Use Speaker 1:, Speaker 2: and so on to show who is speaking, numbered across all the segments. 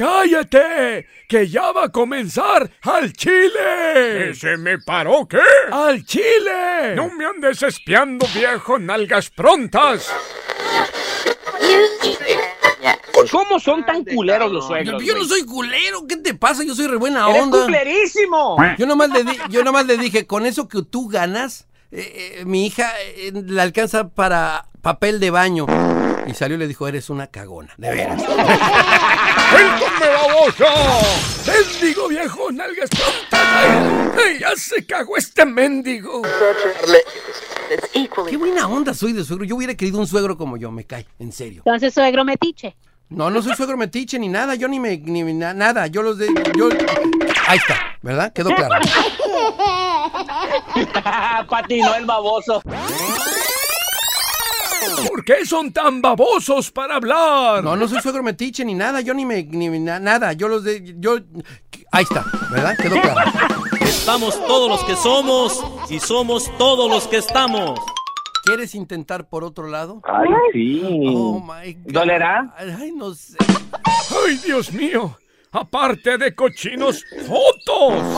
Speaker 1: ¡Ya cállate! ¡Que ya va a comenzar al chile!
Speaker 2: ¿Se me paró qué?
Speaker 1: ¡Al chile!
Speaker 2: No me andes espiando, viejo, nalgas prontas.
Speaker 3: ¿Cómo son tan culeros los suegros?
Speaker 4: yo no soy culero, ¿qué te pasa? Yo soy re buena
Speaker 3: ¡Eres
Speaker 4: onda.
Speaker 3: culerísimo!
Speaker 4: Yo nomás le, di- yo nomás le dije, con eso que tú ganas, eh, eh, mi hija eh, le alcanza para papel de baño. Y salió y le dijo, eres una cagona, de veras.
Speaker 2: ¡Suéltame, baboso!
Speaker 1: ¡Mendigo viejo, nalgas! ¡Ay, ya se cagó este mendigo!
Speaker 4: Qué buena onda soy de suegro. Yo hubiera querido un suegro como yo, me cae, en serio.
Speaker 5: Entonces, suegro metiche.
Speaker 4: No, no soy suegro metiche ni nada, yo ni me, ni na- nada, yo los de, yo... Ahí está, ¿verdad? Quedó claro.
Speaker 3: Patinó el baboso.
Speaker 1: ¿Por qué son tan babosos para hablar?
Speaker 4: No, no soy suegro metiche ni nada, yo ni me, ni na- nada, yo los de, yo... Ahí está, ¿verdad? Quedó claro.
Speaker 6: Estamos todos los que somos y somos todos los que estamos.
Speaker 4: ¿Quieres intentar por otro lado?
Speaker 3: Ay, sí.
Speaker 4: Oh, my God.
Speaker 3: ¿Dolerá?
Speaker 4: Ay, no sé.
Speaker 1: ¡Ay, Dios mío! Aparte de cochinos, fotos.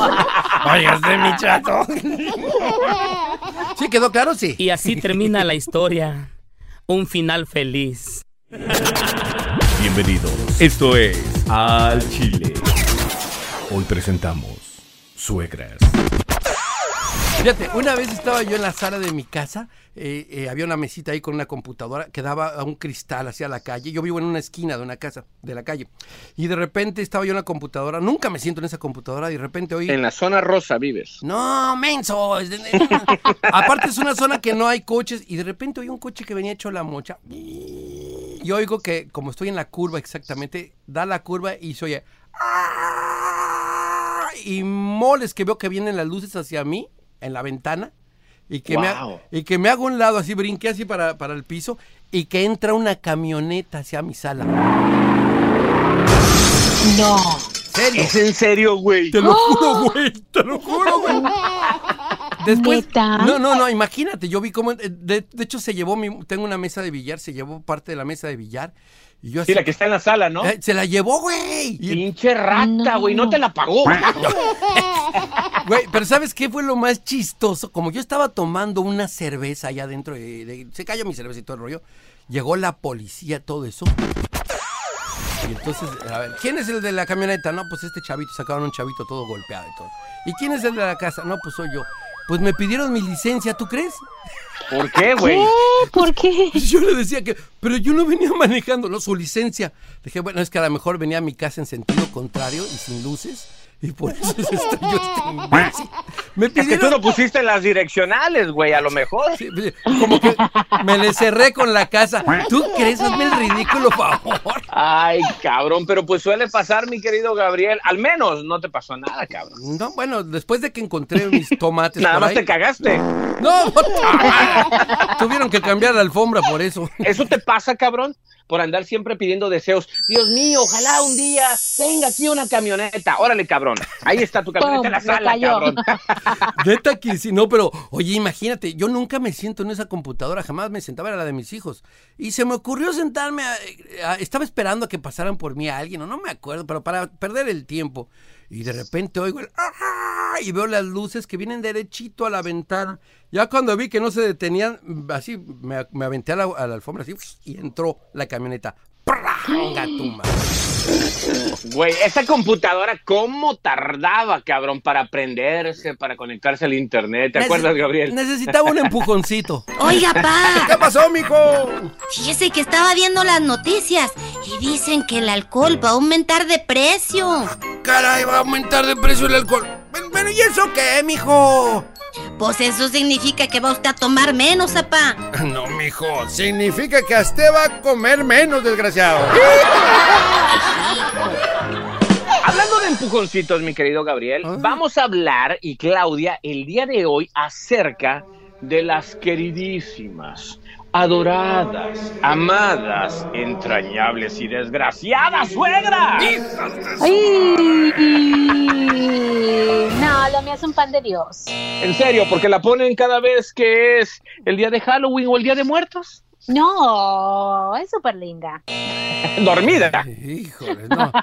Speaker 4: Vayas de mi chato. ¿Sí quedó claro? Sí.
Speaker 7: Y así termina la historia. Un final feliz.
Speaker 8: Bienvenidos. Esto es Al Chile. Hoy presentamos Suegras.
Speaker 4: Fíjate, una vez estaba yo en la sala de mi casa, eh, eh, había una mesita ahí con una computadora que daba a un cristal hacia la calle. Yo vivo en una esquina de una casa, de la calle. Y de repente estaba yo en la computadora, nunca me siento en esa computadora, y de repente oí...
Speaker 3: En la zona rosa vives.
Speaker 4: No, menso. es de- Aparte es una zona que no hay coches y de repente oí un coche que venía hecho la mocha. Y oigo que como estoy en la curva exactamente, da la curva y se oye... "Ah", Y moles que veo que vienen las luces hacia mí en la ventana y que, me, ha- y que me hago un lado así, brinqué así para, para el piso y que entra una camioneta hacia mi sala.
Speaker 5: No.
Speaker 4: ¿Serio?
Speaker 3: ¿Es en serio, güey?
Speaker 4: Te lo juro, güey, te lo juro, güey. Después,
Speaker 5: ¿Neta?
Speaker 4: no, no, no, imagínate, yo vi cómo, eh, de, de hecho se llevó, mi, tengo una mesa de billar, se llevó parte de la mesa de billar y yo así,
Speaker 3: Sí, la que está en la sala, ¿no?
Speaker 4: eh, se la llevó, güey.
Speaker 3: Pinche rata,
Speaker 5: No.
Speaker 3: güey, no te la pagó.
Speaker 4: Güey, pero ¿sabes qué fue lo más chistoso? Como yo estaba tomando una cerveza allá adentro, de, de- se cayó mi cerveza y todo el rollo, llegó la policía, todo eso. Y entonces, a ver, ¿quién es el de la camioneta? No, pues este chavito, sacaron un chavito todo golpeado y todo. ¿Y quién es el de la casa? No, pues soy yo. Pues me pidieron mi licencia, ¿tú crees?
Speaker 3: ¿Por qué, güey?
Speaker 5: ¿Qué? ¿Por qué?
Speaker 4: Pues yo le decía que, pero yo no venía manejando, no, su licencia. Dije, bueno, es que a lo mejor venía a mi casa en sentido contrario y sin luces, y por eso se estrelló este. Me
Speaker 3: Es que tú no pusiste las direccionales, güey, a lo mejor.
Speaker 4: Sí, como que me le cerré con la casa. ¿Tú crees? Hazme el ridículo, favor.
Speaker 3: Ay, cabrón, pero pues suele pasar, mi querido Gabriel. Al menos no te pasó nada, cabrón.
Speaker 4: No, bueno, después de que encontré mis tomates
Speaker 3: Nada
Speaker 4: por
Speaker 3: más
Speaker 4: ahí-
Speaker 3: te cagaste.
Speaker 4: No, tuvieron que cambiar la alfombra por eso.
Speaker 3: ¿Eso te pasa, cabrón? Por andar siempre pidiendo deseos. Dios mío, ojalá un día tenga aquí una camioneta. Órale, cabrón. Ahí está tu camioneta en la sala, cabrón.
Speaker 4: Neta que sí, no, pero oye, imagínate, yo nunca me siento en esa computadora, jamás me sentaba, era la de mis hijos. Y se me ocurrió sentarme, a- a- estaba esperando a que pasaran por mí a alguien, o no me acuerdo, pero para perder el tiempo. Y de repente oigo el... "Ah", Y veo las luces que vienen derechito a la ventana. Ya cuando vi que no se detenían, así me, aventé a la, a la alfombra así, y entró la camioneta. ¡Pranga tu madre!
Speaker 3: Güey, esa computadora, ¿cómo tardaba, cabrón, para prenderse, para conectarse al internet? ¿Te
Speaker 4: Nece-
Speaker 3: acuerdas, Gabriel?
Speaker 4: Necesitaba un empujoncito.
Speaker 9: Oiga, pa,
Speaker 4: ¿Qué pasó, mijo?
Speaker 9: fíjese que estaba viendo las noticias y dicen que el alcohol va a aumentar de precio.
Speaker 4: Caray, va a aumentar de precio el alcohol. Bueno, ¿y eso qué, mijo?
Speaker 9: Pues eso significa que va usted a tomar menos, apá.
Speaker 4: No, mijo, significa que a usted va a comer menos, desgraciado.
Speaker 3: Hablando de empujoncitos, mi querido Gabriel,
Speaker 4: Ah.
Speaker 3: vamos a hablar, y Claudia, el día de hoy acerca de las queridísimas, adoradas, amadas, entrañables y desgraciadas suegras.
Speaker 5: Ay, no, lo mío es un pan de Dios.
Speaker 3: En serio, porque la ponen cada vez que es el día de Halloween o el día de muertos.
Speaker 5: No, es súper linda.
Speaker 3: Dormida.
Speaker 4: Híjole, no.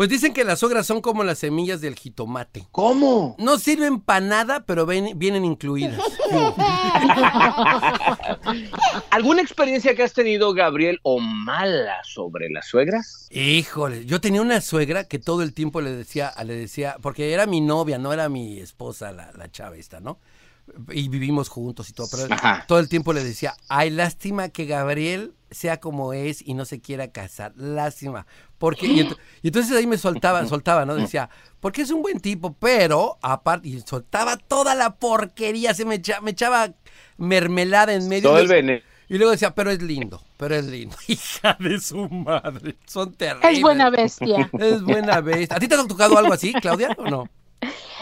Speaker 4: Pues dicen que las suegras son como las semillas del jitomate.
Speaker 3: ¿Cómo?
Speaker 4: No sirven para nada, pero ven- vienen incluidas.
Speaker 3: ¿Alguna experiencia que has tenido, Gabriel, o mala sobre las suegras?
Speaker 4: Híjole, yo tenía una suegra que todo el tiempo le decía, le decía, porque era mi novia, no era mi esposa, la, la chava esta, ¿no? Y vivimos juntos y todo, pero
Speaker 3: Ajá.
Speaker 4: todo el tiempo le decía, ay, lástima que Gabriel sea como es y no se quiera casar, lástima. Porque, y, ent- y entonces ahí me soltaba, soltaba, ¿no? Decía, porque es un buen tipo, pero aparte, y soltaba toda la porquería, se me, echa- me echaba mermelada en medio.
Speaker 3: Todo el veneno.
Speaker 4: y luego decía, pero es lindo, pero es lindo. Hija de su madre, son terribles.
Speaker 5: Es buena bestia.
Speaker 4: Es buena bestia. ¿A ti te ha tocado algo así, Claudia, o no?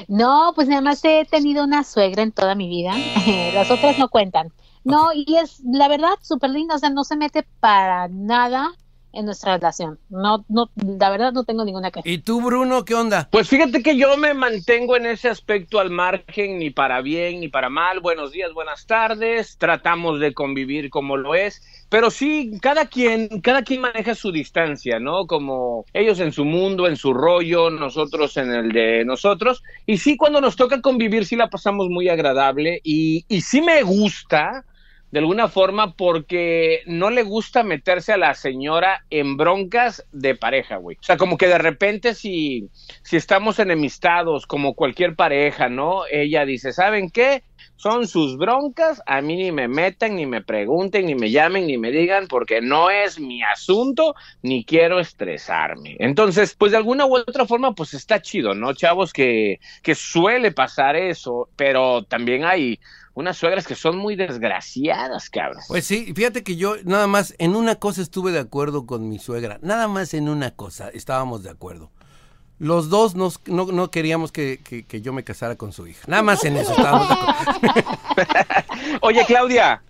Speaker 5: No, pues nada más he tenido una suegra en toda mi vida. Las otras no cuentan. No, y es la verdad súper linda, o sea, no se mete para nada en nuestra relación. No, no, la verdad no tengo ninguna queja.
Speaker 4: ¿Y tú, Bruno, qué onda?
Speaker 3: Pues fíjate que yo me mantengo en ese aspecto al margen, ni para bien ni para mal. Buenos días, buenas tardes. Tratamos de convivir como lo es. Pero sí, cada quien, cada quien maneja su distancia, ¿no? Como ellos en su mundo, en su rollo, nosotros en el de nosotros. Y sí, cuando nos toca convivir, sí la pasamos muy agradable. Y, y sí me gusta, de alguna forma, porque no le gusta meterse a la señora en broncas de pareja, güey. O sea, como que de repente si, si estamos enemistados, como cualquier pareja, ¿no? Ella dice, ¿saben qué? Son sus broncas, a mí ni me metan, ni me pregunten, ni me llamen, ni me digan, porque no es mi asunto, ni quiero estresarme. Entonces, pues de alguna u otra forma, pues está chido, ¿no, chavos? Que, que suele pasar eso, pero también hay unas suegras que son muy desgraciadas, cabrón.
Speaker 4: Pues sí, fíjate que yo nada más en una cosa estuve de acuerdo con mi suegra. Nada más en una cosa estábamos de acuerdo. Los dos nos- no, no queríamos que, que- que yo me casara con su hija. Nada más en eso estábamos de acuerdo.
Speaker 3: Oye, Claudia,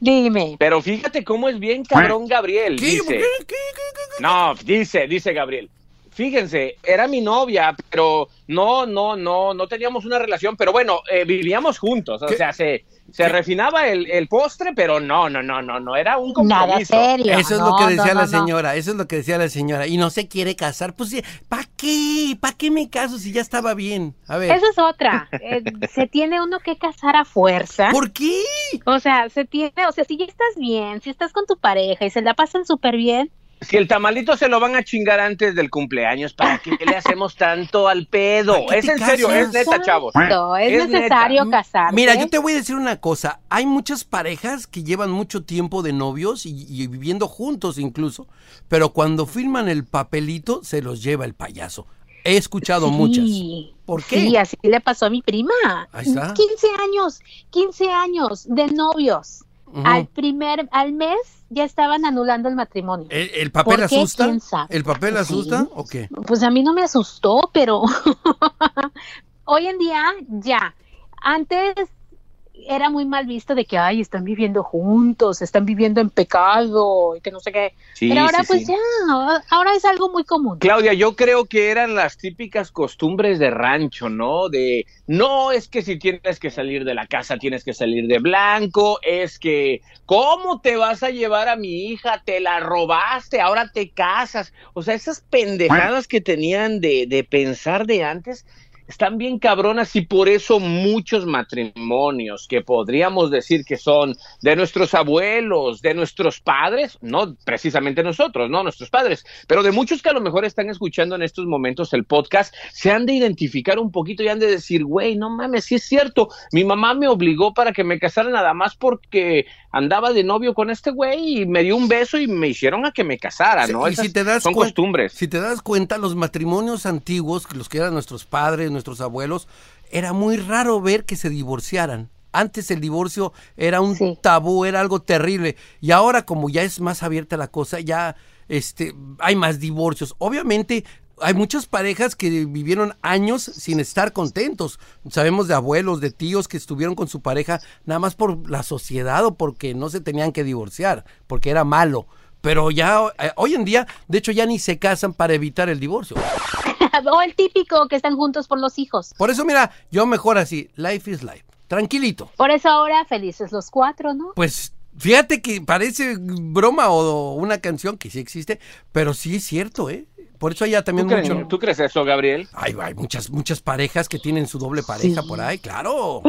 Speaker 5: Dime.
Speaker 3: pero fíjate cómo es bien cabrón Gabriel.
Speaker 4: ¿Qué?
Speaker 3: Dice,
Speaker 4: ¿Qué? ¿Qué? ¿Qué?
Speaker 3: no, dice, dice Gabriel. Fíjense, era mi novia, pero no, no, no, no teníamos una relación, pero bueno, eh, vivíamos juntos, o
Speaker 4: ¿Qué?
Speaker 3: sea, se, se refinaba el, el postre, pero no, no, no, no, no, era un
Speaker 5: Nada
Speaker 3: compromiso.
Speaker 5: serio.
Speaker 4: Eso es
Speaker 5: No,
Speaker 4: lo que decía
Speaker 5: no,
Speaker 4: la
Speaker 5: no.
Speaker 4: señora, eso es lo que decía la señora. Y no se quiere casar, pues sí, ¿para qué? ¿Para qué me caso si ya estaba bien? A ver,
Speaker 5: Esa es otra. Eh, se tiene uno que casar a fuerza.
Speaker 4: ¿por qué?
Speaker 5: O sea, se tiene, o sea, si ya estás bien, si estás con tu pareja y se la pasan súper bien,
Speaker 3: Si el tamalito se lo van a chingar antes del cumpleaños, ¿para qué le hacemos tanto al pedo?
Speaker 4: ¿Para qué
Speaker 3: Es en serio, es neta, chavos.
Speaker 5: no, es,
Speaker 3: Es
Speaker 5: necesario
Speaker 3: neta.
Speaker 5: casarse.
Speaker 4: Mira, yo te voy a decir una cosa. Hay muchas parejas que llevan mucho tiempo de novios y, y viviendo juntos incluso, pero cuando firman el papelito se los lleva el payaso. He escuchado muchas. ¿Por qué?
Speaker 5: Sí, así le pasó a mi prima.
Speaker 4: Ahí está.
Speaker 5: 15 años, 15 años de novios. Al primer, al mes ya estaban anulando el matrimonio.
Speaker 4: ¿El, el papel
Speaker 5: ¿Por qué?
Speaker 4: asusta?
Speaker 5: ¿Quién sabe?
Speaker 4: ¿El papel
Speaker 5: Sí.
Speaker 4: asusta o qué?
Speaker 5: Pues a mí no me asustó, pero hoy en día ya. Antes era muy mal visto de que, ay, están viviendo juntos, están viviendo en pecado, y que no sé qué.
Speaker 3: Sí,
Speaker 5: pero ahora
Speaker 3: sí,
Speaker 5: pues
Speaker 3: sí.
Speaker 5: ya, ahora es algo muy común.
Speaker 3: Claudia, yo creo que eran las típicas costumbres de rancho, ¿no? De, no es que si tienes que salir de la casa tienes que salir de blanco, es que, ¿cómo te vas a llevar a mi hija? Te la robaste, ahora te casas. O sea, esas pendejadas que tenían de, de pensar de antes están bien cabronas y por eso muchos matrimonios que podríamos decir que son de nuestros abuelos, de nuestros padres, no precisamente nosotros, no nuestros padres, pero de muchos que a lo mejor están escuchando en estos momentos el podcast, se han de identificar un poquito y han de decir, güey, no mames, sí es cierto, mi mamá me obligó para que me casara nada más porque andaba de novio con este güey y me dio un beso y me hicieron a que me casara,
Speaker 4: Sí,
Speaker 3: ¿no?
Speaker 4: y
Speaker 3: Esas
Speaker 4: si te das
Speaker 3: son costumbres.
Speaker 4: Si te das cuenta, los matrimonios antiguos, los que eran nuestros padres, nuestros abuelos, era muy raro ver que se divorciaran. Antes el divorcio era un
Speaker 5: Sí.
Speaker 4: tabú, era algo terrible. Y ahora, como ya es más abierta la cosa, ya este, hay más divorcios. Obviamente, hay muchas parejas que vivieron años sin estar contentos. Sabemos de abuelos, de tíos que estuvieron con su pareja nada más por la sociedad o porque no se tenían que divorciar, porque era malo. Pero ya eh, hoy en día, de hecho, ya ni se casan para evitar el divorcio.
Speaker 5: o el típico que están juntos por los hijos.
Speaker 4: Por eso, mira, yo mejor así, life is life. Tranquilito.
Speaker 5: Por eso ahora felices los cuatro, ¿no?
Speaker 4: Pues Fíjate que parece broma o una canción que sí existe, pero sí es cierto, ¿eh? Por eso hay también
Speaker 3: ¿Tú, crees,
Speaker 4: mucho.
Speaker 3: ¿Tú crees eso, Gabriel?
Speaker 4: Hay, hay muchas, muchas parejas que tienen su doble pareja por ahí, claro.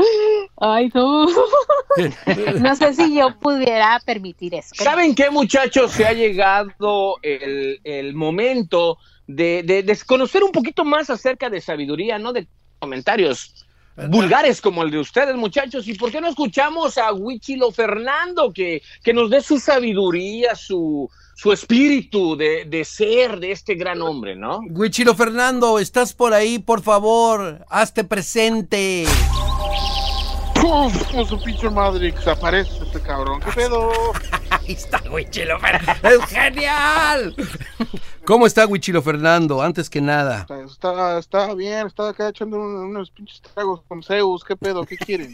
Speaker 5: Ay, no. no sé si yo pudiera permitir eso.
Speaker 3: ¿Saben qué, muchachos? Se ha llegado el, el momento de, de, de conocer un poquito más acerca de sabiduría, no de comentarios vulgares como el de ustedes, muchachos. ¿Y por qué no escuchamos a Huichilo Fernando que, que nos dé su sabiduría, su, su espíritu de, de, ser de este gran hombre, ¿no?
Speaker 4: Huichilo Fernando, estás por ahí, por favor, hazte presente.
Speaker 10: Como su pinche madre que se aparece este cabrón. ¿Qué pedo?
Speaker 4: Ahí está Huichilo Fernando. ¡Es genial! ¿Cómo está Huichilo Fernando? Antes que nada.
Speaker 10: Está, está bien, estaba acá echando unos pinches tragos con Zeus. ¿Qué pedo? ¿Qué quieren?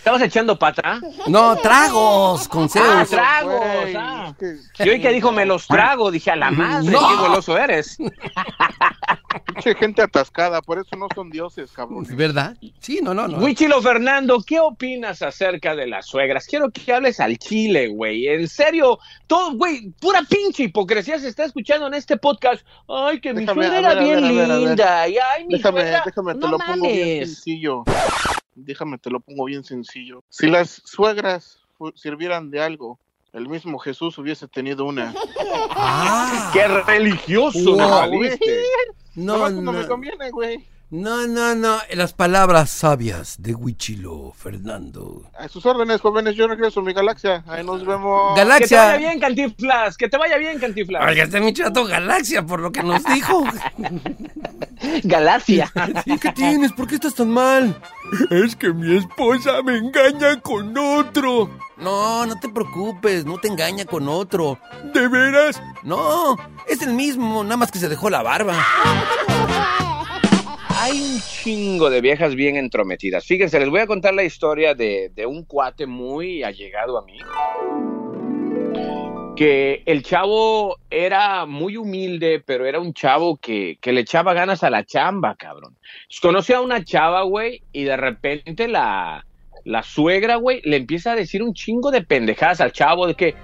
Speaker 3: ¿Estabas echando pata?
Speaker 4: No, tragos con.
Speaker 3: Ah, tragos. Wey, ah. es que... Yo oí que dijo, me los trago. Dije, a la madre, no. qué goloso eres.
Speaker 10: Pinche gente atascada, por eso no son dioses, cabrón.
Speaker 4: ¿Verdad? Sí, no, no, no.
Speaker 3: Huichilo Fernando, ¿qué opinas acerca de las suegras? Quiero que hables al chile, güey. En serio, todo, güey, pura pinche hipocresía se está escuchando en este podcast. Ay, que déjame, mi suegra era bien ver, linda. Y, ay, mi
Speaker 10: déjame,
Speaker 3: suegra...
Speaker 10: déjame, te
Speaker 3: no
Speaker 10: lo
Speaker 3: mames.
Speaker 10: pongo bien sencillo. Déjame, te lo pongo bien sencillo. Si las suegras sirvieran de algo, el mismo Jesús hubiese tenido una.
Speaker 3: ¡Ah! ¡Qué religioso!
Speaker 10: Wow,
Speaker 3: ¿no?
Speaker 10: No, no, no me conviene, güey.
Speaker 4: No, no, no. Las palabras sabias de Huichilo Fernando.
Speaker 10: A sus órdenes, jóvenes. Yo regreso a mi galaxia. Ahí nos vemos.
Speaker 4: Galaxia.
Speaker 3: Que te vaya bien, Cantiflas. Que te vaya bien, Cantiflas.
Speaker 4: Oiga, este mi chato Galaxia, por lo que nos dijo.
Speaker 3: Galaxia.
Speaker 4: ¿Qué tienes? ¿Por qué estás tan mal?
Speaker 2: Es que mi esposa me engaña con otro.
Speaker 4: No, no te preocupes, no te engaña con otro.
Speaker 2: ¿De veras?
Speaker 4: No, es el mismo, nada más que se dejó la barba.
Speaker 3: Hay un chingo de viejas bien entrometidas. Fíjense, les voy a contar la historia de, de un cuate muy allegado a mí. Que el chavo era muy humilde, pero era un chavo que, que le echaba ganas a la chamba, cabrón. Conoce a una chava, güey, y de repente la, la suegra, güey, le empieza a decir un chingo de pendejadas al chavo de que,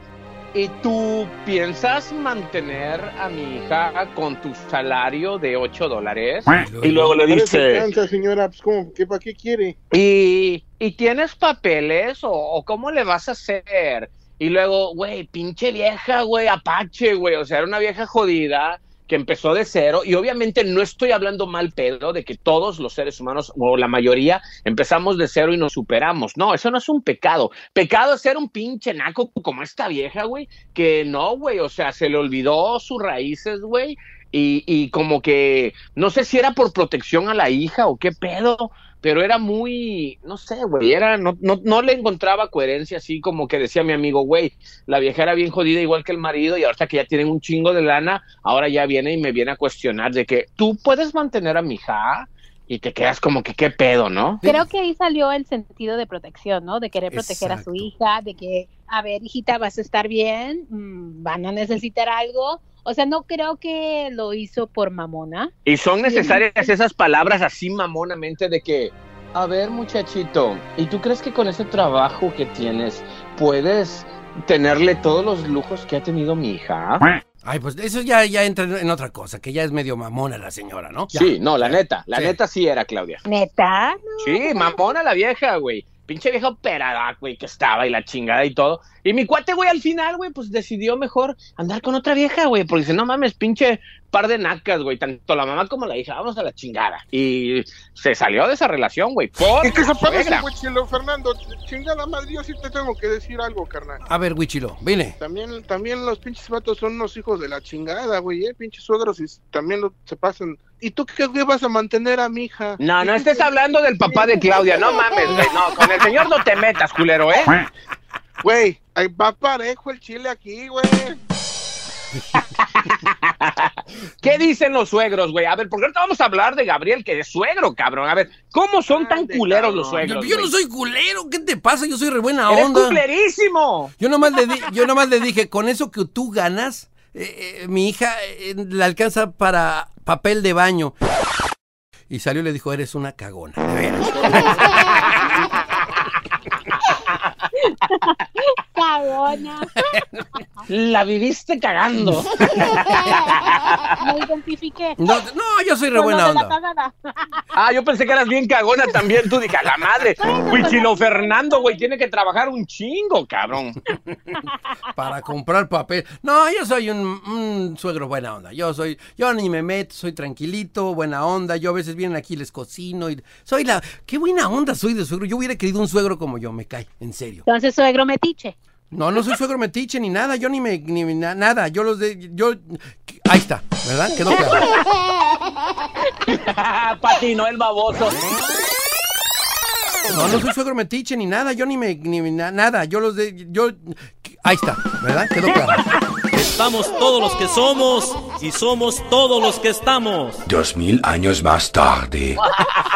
Speaker 3: ¿y tú piensas mantener a mi hija con tu salario de 8 dólares? Y luego le dice,
Speaker 10: Cansa, señora, pues, ¿cómo? ¿Qué, ¿para qué quiere?
Speaker 3: ¿y, ¿y tienes papeles o, o cómo le vas a hacer? Y luego, güey, pinche vieja, güey, apache, güey, o sea, era una vieja jodida que empezó de cero y obviamente no estoy hablando mal pedo de que todos los seres humanos o la mayoría empezamos de cero y nos superamos. No, eso no es un pecado. Pecado es ser un pinche naco como esta vieja, güey, que no, güey, o sea, se le olvidó sus raíces, güey, y, y como que no sé si era por protección a la hija o qué pedo, pero era muy, no sé, güey, era, no, no, no le encontraba coherencia así como que decía mi amigo, güey, la vieja era bien jodida igual que el marido y ahorita que ya tienen un chingo de lana, ahora ya viene y me viene a cuestionar de que tú puedes mantener a mi hija y te quedas como que qué pedo, ¿no?
Speaker 5: Creo que ahí salió el sentido de protección, ¿no? De querer proteger
Speaker 4: Exacto.
Speaker 5: a su hija, de que, a ver, hijita, vas a estar bien, mm, van a necesitar algo. O sea, no creo que lo hizo por mamona.
Speaker 3: Y son necesarias esas palabras así mamonamente de que, a ver muchachito, ¿y tú crees que con ese trabajo que tienes puedes tenerle todos los lujos que ha tenido mi hija?
Speaker 4: Ay, pues eso ya, ya entra en otra cosa, que ya es medio mamona la señora, ¿no? Ya.
Speaker 3: Sí, no, la neta, la
Speaker 4: Sí.
Speaker 3: neta sí era Claudia.
Speaker 5: ¿Neta?
Speaker 3: Sí, mamona la vieja, güey. Pinche vieja operada, güey, que estaba y la chingada y todo. Y mi cuate, güey, al final, güey, pues decidió mejor andar con otra vieja, güey, porque dice, no mames, pinche par de nacas, güey, tanto la mamá como la hija, vamos a la chingada. Y se salió de esa relación, güey, por
Speaker 10: ¿Y qué se parece,
Speaker 3: suegra.
Speaker 10: güey, chilo, Fernando? Chingada madre, yo sí te tengo que decir algo, carnal.
Speaker 4: A ver, Huichilo, vine.
Speaker 10: También, también los pinches vatos son unos hijos de la chingada, güey, eh, pinches suegros y también lo- se pasan. ¿Y tú qué, vas a mantener a mi hija?
Speaker 3: No, no
Speaker 10: ¿Y
Speaker 3: estés hablando del papá de Claudia, no mames, güey, no, con el señor no te metas, culero, ¿eh?
Speaker 10: Güey, va parejo el chile aquí, güey.
Speaker 3: ¿Qué dicen los suegros, güey? A ver, porque ahorita vamos a hablar de Gabriel, que es suegro, cabrón. A ver, ¿cómo son tan culeros los suegros?
Speaker 4: yo no soy culero, ¿qué te pasa? Yo soy re buena
Speaker 3: ¡Eres
Speaker 4: onda.
Speaker 3: culerísimo!
Speaker 4: Yo nomás le di, yo nomás le dije, con eso que tú ganas, eh, eh, mi hija eh, le alcanza para papel de baño. Y salió y le dijo, eres una cagona.
Speaker 5: Toña.
Speaker 3: La viviste cagando.
Speaker 5: Me identifiqué.
Speaker 4: No, no, yo soy re buena onda.
Speaker 3: Ah, yo pensé que eras bien cagona también. Tú dije, a la madre. Huichilo Fernando, güey, tiene que trabajar un chingo, cabrón.
Speaker 4: Para comprar papel. No, yo soy un, un suegro buena onda. Yo soy, yo ni me meto, soy tranquilito, buena onda. Yo a veces vienen aquí, les cocino y soy la, qué buena onda soy de suegro. Yo hubiera querido un suegro como yo, me cae, en serio.
Speaker 5: Entonces, suegro metiche.
Speaker 4: No, no soy suegro metiche ni nada, yo ni me, ni na- nada. Yo los de, yo, ahí está, ¿verdad? Quedó claro.
Speaker 3: Patino, el baboso.
Speaker 4: No, no soy suegro metiche ni nada, yo ni me, ni na- nada. Yo los de, yo, ahí está, ¿verdad? Quedó claro.
Speaker 6: Estamos todos los que somos y somos todos los que estamos.
Speaker 11: Dos mil años más tarde.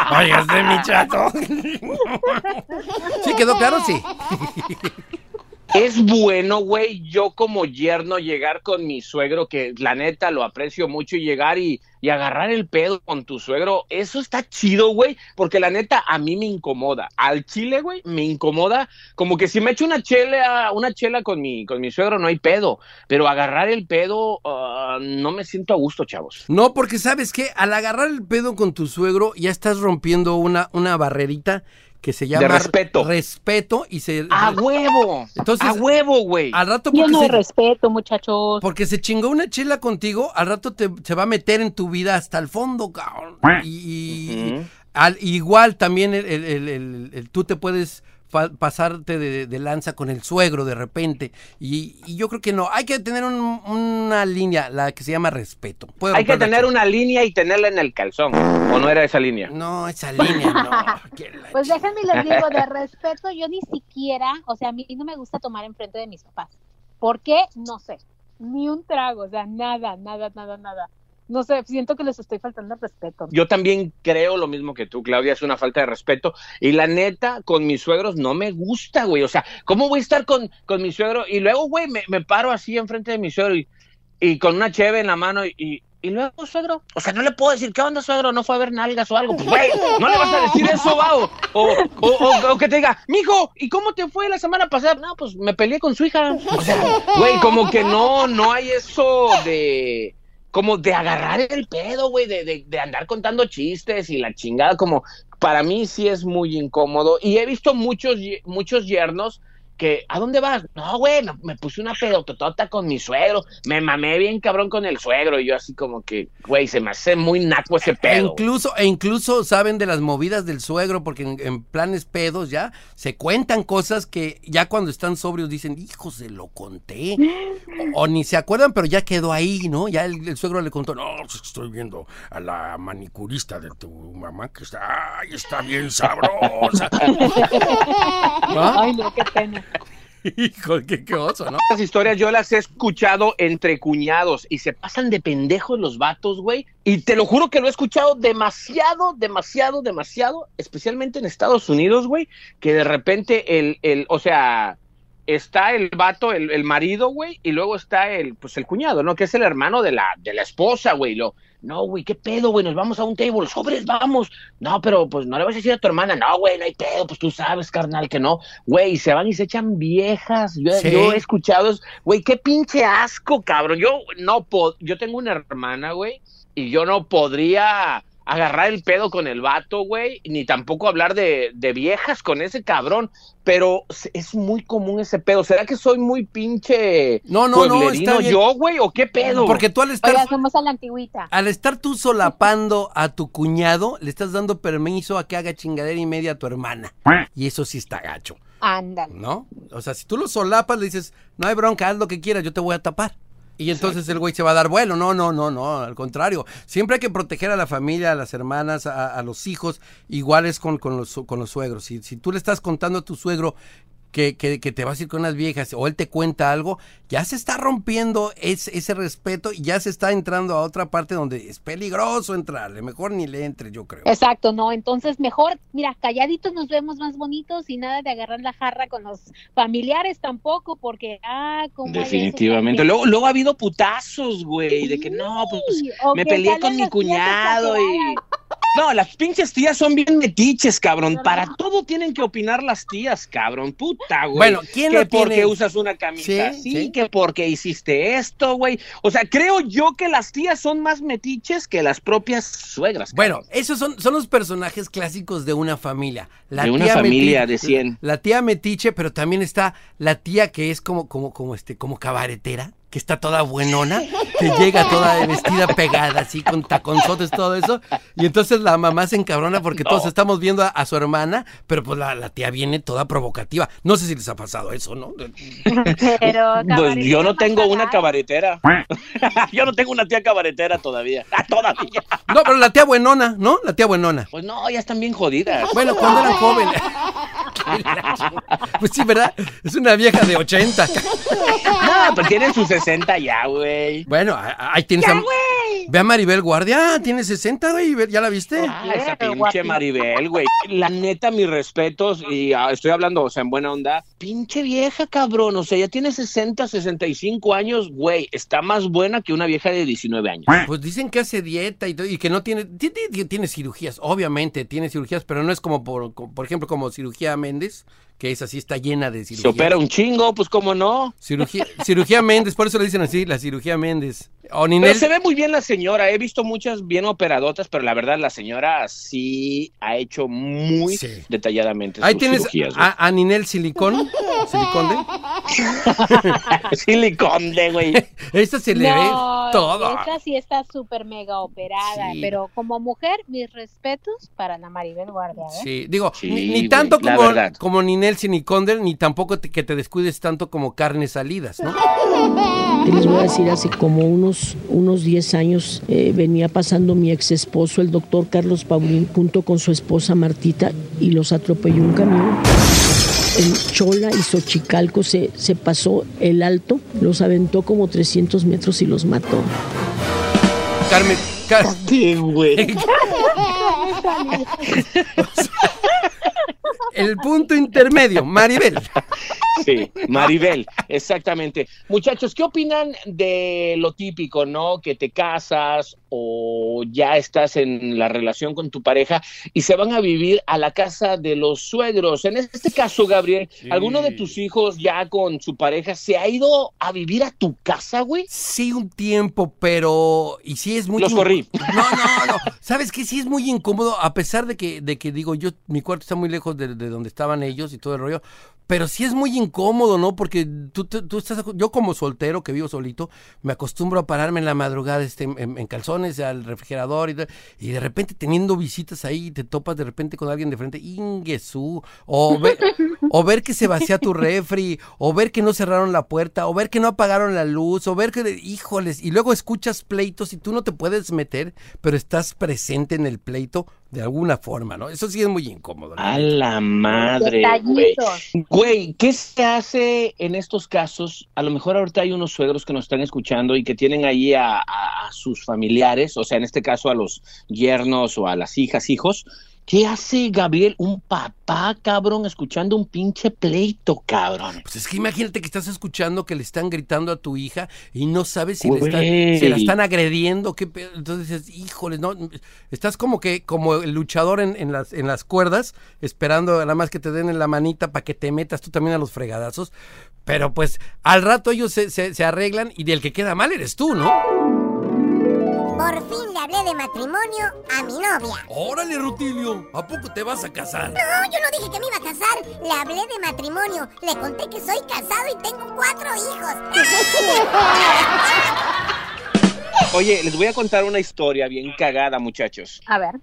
Speaker 4: Váyase, mi chato. Sí, quedó claro, sí.
Speaker 3: Es bueno, güey, yo como yerno llegar con mi suegro, que la neta lo aprecio mucho, y llegar y, y agarrar el pedo con tu suegro, eso está chido, güey, porque la neta a mí me incomoda. Al chile, güey, me incomoda, como que si me echo una chela, una chela con mi, con mi suegro, no hay pedo, pero agarrar el pedo, ah, no me siento a gusto, chavos.
Speaker 4: No, porque sabes que al agarrar el pedo con tu suegro ya estás rompiendo una, una barrerita que se llama
Speaker 3: respeto.
Speaker 4: respeto y se
Speaker 3: ¡A huevo!
Speaker 4: Entonces,
Speaker 3: ¡A huevo, güey!
Speaker 4: al rato
Speaker 5: Yo
Speaker 4: porque
Speaker 5: no
Speaker 4: se,
Speaker 5: respeto, muchachos.
Speaker 4: porque se chingó una chela contigo, al rato te, se va a meter en tu vida hasta el fondo, cabrón. Y, al- igual también el, el- el- el- el- tú te puedes pasarte de, de lanza con el suegro de repente. Y, y yo creo que no, hay que tener un- una línea, la que se llama respeto.
Speaker 3: Hay que tener una línea y tenerla en el calzón, ¿o no era esa línea?
Speaker 4: No, esa línea, no.
Speaker 5: Pues déjenme les digo, de respeto, yo ni siquiera, o sea, a mí no me gusta tomar enfrente de mis papás. ¿Por qué? No sé. Ni un trago, o sea, nada, nada, nada, nada. No sé, siento que les estoy faltando respeto.
Speaker 3: Yo también creo lo mismo que tú, Claudia, es una falta de respeto. Y la neta, con mis suegros no me gusta, güey. O sea, ¿cómo voy a estar con, con mi suegro? Y luego, güey, me, me paro así enfrente de mi suegro y, con una cheve en la mano y, y, luego, suegro. O sea, no le puedo decir, ¿qué onda, suegro? ¿No fue a ver nalgas o algo? Pues, güey, no le vas a decir eso, va. O, o, o- o- o que te diga, mijo, ¿y cómo te fue la semana pasada? No, pues me peleé con su hija. O sea, güey, como que no, no hay eso de como de agarrar el pedo, güey, de, de, de andar contando chistes y la chingada, como para mí sí es muy incómodo. Y he visto muchos, muchos yernos que, ¿a dónde vas? No, güey, me, me puse una pedototota con mi suegro, me mamé bien cabrón con el suegro, y yo así como que, güey, se me hace muy naco ese
Speaker 4: E
Speaker 3: pedo.
Speaker 4: incluso, e incluso saben de las movidas del suegro, porque en, en planes pedos ya se cuentan cosas que ya cuando están sobrios dicen, hijo, se lo conté. O, o ni se acuerdan, pero ya quedó ahí, ¿no? Ya el, el suegro le contó, no, pues estoy viendo a la manicurista de tu mamá que está, ay, está bien sabrosa. ¿No?
Speaker 5: Ay, no, qué pena.
Speaker 4: Hijo, qué, qué oso, ¿no?
Speaker 3: Estas historias yo las he escuchado entre cuñados y se pasan de pendejos los vatos, güey. Y te lo juro que lo he escuchado demasiado, demasiado, demasiado, especialmente en Estados Unidos, güey, que de repente el, el, o sea, está el vato, el, el marido, güey, y luego está el, pues el cuñado, ¿no? Que es el hermano de la, de la esposa, güey. Lo, no, güey, ¿qué pedo, güey? Nos vamos a un table, sobres, vamos. No, pero pues no le vas a decir a tu hermana, no, güey, no hay pedo, pues tú sabes, carnal, que no. Güey, se van y se echan viejas. Yo,
Speaker 4: Sí.
Speaker 3: yo he escuchado, eso. güey, qué pinche asco, cabrón. Yo no puedo, yo tengo una hermana, güey, y yo no podría agarrar el pedo con el vato, güey, ni tampoco hablar de, de viejas con ese cabrón, pero es muy común ese pedo. ¿Será que soy muy pinche
Speaker 4: No, no, no, está bien.
Speaker 3: yo, güey, o qué pedo?
Speaker 4: Porque tú al estar
Speaker 5: Oiga, somos a la antigüita.
Speaker 4: Al estar tú solapando a tu cuñado, le estás dando permiso a que haga chingadera y media a tu hermana. Y eso sí está gacho,
Speaker 5: Ándale.
Speaker 4: ¿no? O sea, si tú lo solapas, le dices, no hay bronca, haz lo que quieras, yo te voy a tapar. Y entonces el güey se va a dar vuelo. No, no, no, no, al contrario. Siempre hay que proteger a la familia, a las hermanas, a, a los hijos, iguales con, con, los, con los suegros. Si, si tú le estás contando a tu suegro que, que, que te vas a ir con unas viejas o él te cuenta algo, ya se está rompiendo ese, ese respeto y ya se está entrando a otra parte donde es peligroso entrarle. Mejor ni le entre, yo creo.
Speaker 5: Exacto, no, entonces mejor, mira, calladitos nos vemos más bonitos y nada de agarrar la jarra con los familiares tampoco, porque, ah, como
Speaker 3: Definitivamente. Luego, luego ha habido putazos, güey, de que no, pues me peleé con mi cuñado y... No, las pinches tías son bien metiches, cabrón. Para todo tienen que opinar las tías, cabrón. Puta, güey.
Speaker 4: Bueno, ¿quién
Speaker 3: que
Speaker 4: no
Speaker 3: porque
Speaker 4: tiene?
Speaker 3: usas una camisa
Speaker 4: Sí,
Speaker 3: así,
Speaker 4: sí.
Speaker 3: que porque hiciste esto, güey. O sea, creo yo que las tías son más metiches que las propias suegras.
Speaker 4: Bueno, esos son, son los personajes clásicos de una familia. La
Speaker 3: De una
Speaker 4: tía
Speaker 3: familia
Speaker 4: meti-
Speaker 3: de 100.
Speaker 4: La, la tía metiche, pero también está la tía que es como, como, como este, como cabaretera, que está toda buenona, que llega toda vestida pegada, así, con taconzotes, todo eso. Y entonces la mamá se encabrona porque todos estamos viendo a, a su hermana, pero pues la, la tía viene toda provocativa. No sé si les ha pasado eso, ¿no?
Speaker 5: Pero
Speaker 3: Pues yo no tengo una cabaretera. yo no tengo una tía cabaretera todavía. Ah, todavía.
Speaker 4: No, pero la tía buenona, ¿no? La tía buenona.
Speaker 3: Pues no, ya están bien jodidas.
Speaker 4: Bueno, cuando eran jóvenes. Pues sí, ¿verdad? Es una vieja de 80.
Speaker 3: No, pues tienen sus 60 ya, güey.
Speaker 4: Bueno, ahí tienes a... Ve a Maribel Guardia, ah, tiene 60, güey, ¿ya la viste?
Speaker 3: Ah, esa pinche Maribel, güey. La neta, mis respetos, y ah, estoy hablando, o sea, en buena onda. Pinche vieja, cabrón. O sea, ya tiene 60, 65 años, güey. Está más buena que una vieja de 19 años.
Speaker 4: Pues dicen que hace dieta y, todo, y que no tiene, ti- ti- ti- tiene cirugías, obviamente tiene cirugías, pero no es como por, por ejemplo como cirugía Méndez, que es así, está llena de
Speaker 3: Se
Speaker 4: cirugías.
Speaker 3: opera un chingo, pues cómo no.
Speaker 4: Cirugía, cirugía Méndez, por eso le dicen así, la cirugía Méndez. O
Speaker 3: Pero
Speaker 4: Ninel,
Speaker 3: se ve muy bien la señora. He visto muchas bien operadotas, pero la verdad, la señora sí ha hecho muy
Speaker 4: Sí.
Speaker 3: detalladamente
Speaker 4: ahí
Speaker 3: sus
Speaker 4: tienes
Speaker 3: cirugías,
Speaker 4: a, a Ninel Silicón, Siliconde.
Speaker 3: Siliconde, güey.
Speaker 4: Esta se le ve
Speaker 5: No,
Speaker 4: todo.
Speaker 5: Esta sí está súper mega operada,
Speaker 4: Sí.
Speaker 5: pero como mujer, mis respetos para la Maribel Guardia, ¿eh?
Speaker 4: Sí, digo,
Speaker 3: Sí,
Speaker 4: ni, tanto como, como Ninel Siliconder, ni tampoco te- que te descuides tanto como carnes salidas, ¿no?
Speaker 12: ¿Qué les voy a decir? Hace como unos, unos 10 años eh, venía pasando mi ex esposo, el doctor Carlos Paulín, junto con su esposa Martita, y los atropelló un camión. En Chola y Xochicalco se, se pasó el alto, los aventó como 300 metros y los mató.
Speaker 4: Carmen, Car-
Speaker 3: Sí, güey.
Speaker 4: el punto intermedio, Maribel.
Speaker 3: Sí, Maribel, exactamente. Muchachos, ¿qué opinan de lo típico, no? Que te casas o ya estás en la relación con tu pareja y se van a vivir a la casa de los suegros. En este caso, Gabriel, ¿alguno de tus hijos ya con su pareja se ha ido a vivir a tu casa, güey?
Speaker 4: Sí, un tiempo, pero. Y sí es muy.
Speaker 3: Los corrí.
Speaker 4: No, no, no. ¿Sabes qué? Sí es muy incómodo, a pesar de que, de que digo, yo, mi cuarto está muy lejos de, de donde estaban ellos y todo el rollo. Pero sí es muy incómodo, ¿no? Porque tú, tú, tú estás. Yo, como soltero que vivo solito, me acostumbro a pararme en la madrugada este, en, calzones al refrigerador y, de repente teniendo visitas ahí, te topas de repente con alguien de frente, ver, o ver que se vacía tu refri, o ver que no cerraron la puerta, o ver que no apagaron la luz, o ver que, híjoles, y luego escuchas pleitos y tú no te puedes meter, pero estás presente en el pleito de alguna forma, ¿no? Eso sí es muy incómodo. ¿no?
Speaker 3: A la madre, güey. ¿qué se hace en estos casos? A lo mejor ahorita hay unos suegros que nos están escuchando y que tienen ahí a, a- a sus familiares, o sea, en este caso a los yernos o a las hijas, hijos. ¿Qué hace Gabriel, un papá, cabrón, escuchando un pinche pleito, cabrón?
Speaker 4: Pues es que imagínate que estás escuchando que le están gritando a tu hija y no sabes si, le están, si la están agrediendo, qué pedo. Entonces dices, híjoles, no, estás como que, como el luchador en, en las, en las cuerdas, esperando nada más que te den en la manita para que te metas tú también a los fregadazos. Pero pues al rato ellos se, se- se arreglan y del que queda mal eres tú, ¿no?
Speaker 13: Por fin le hablé de matrimonio a mi novia.
Speaker 4: Órale, Rutilio, ¿a poco te vas a casar?
Speaker 13: No, yo no dije que me iba a casar. Le hablé de matrimonio. Le conté que soy casado y tengo cuatro hijos.
Speaker 3: Oye, les voy a contar una historia bien cagada, muchachos.
Speaker 5: A ver.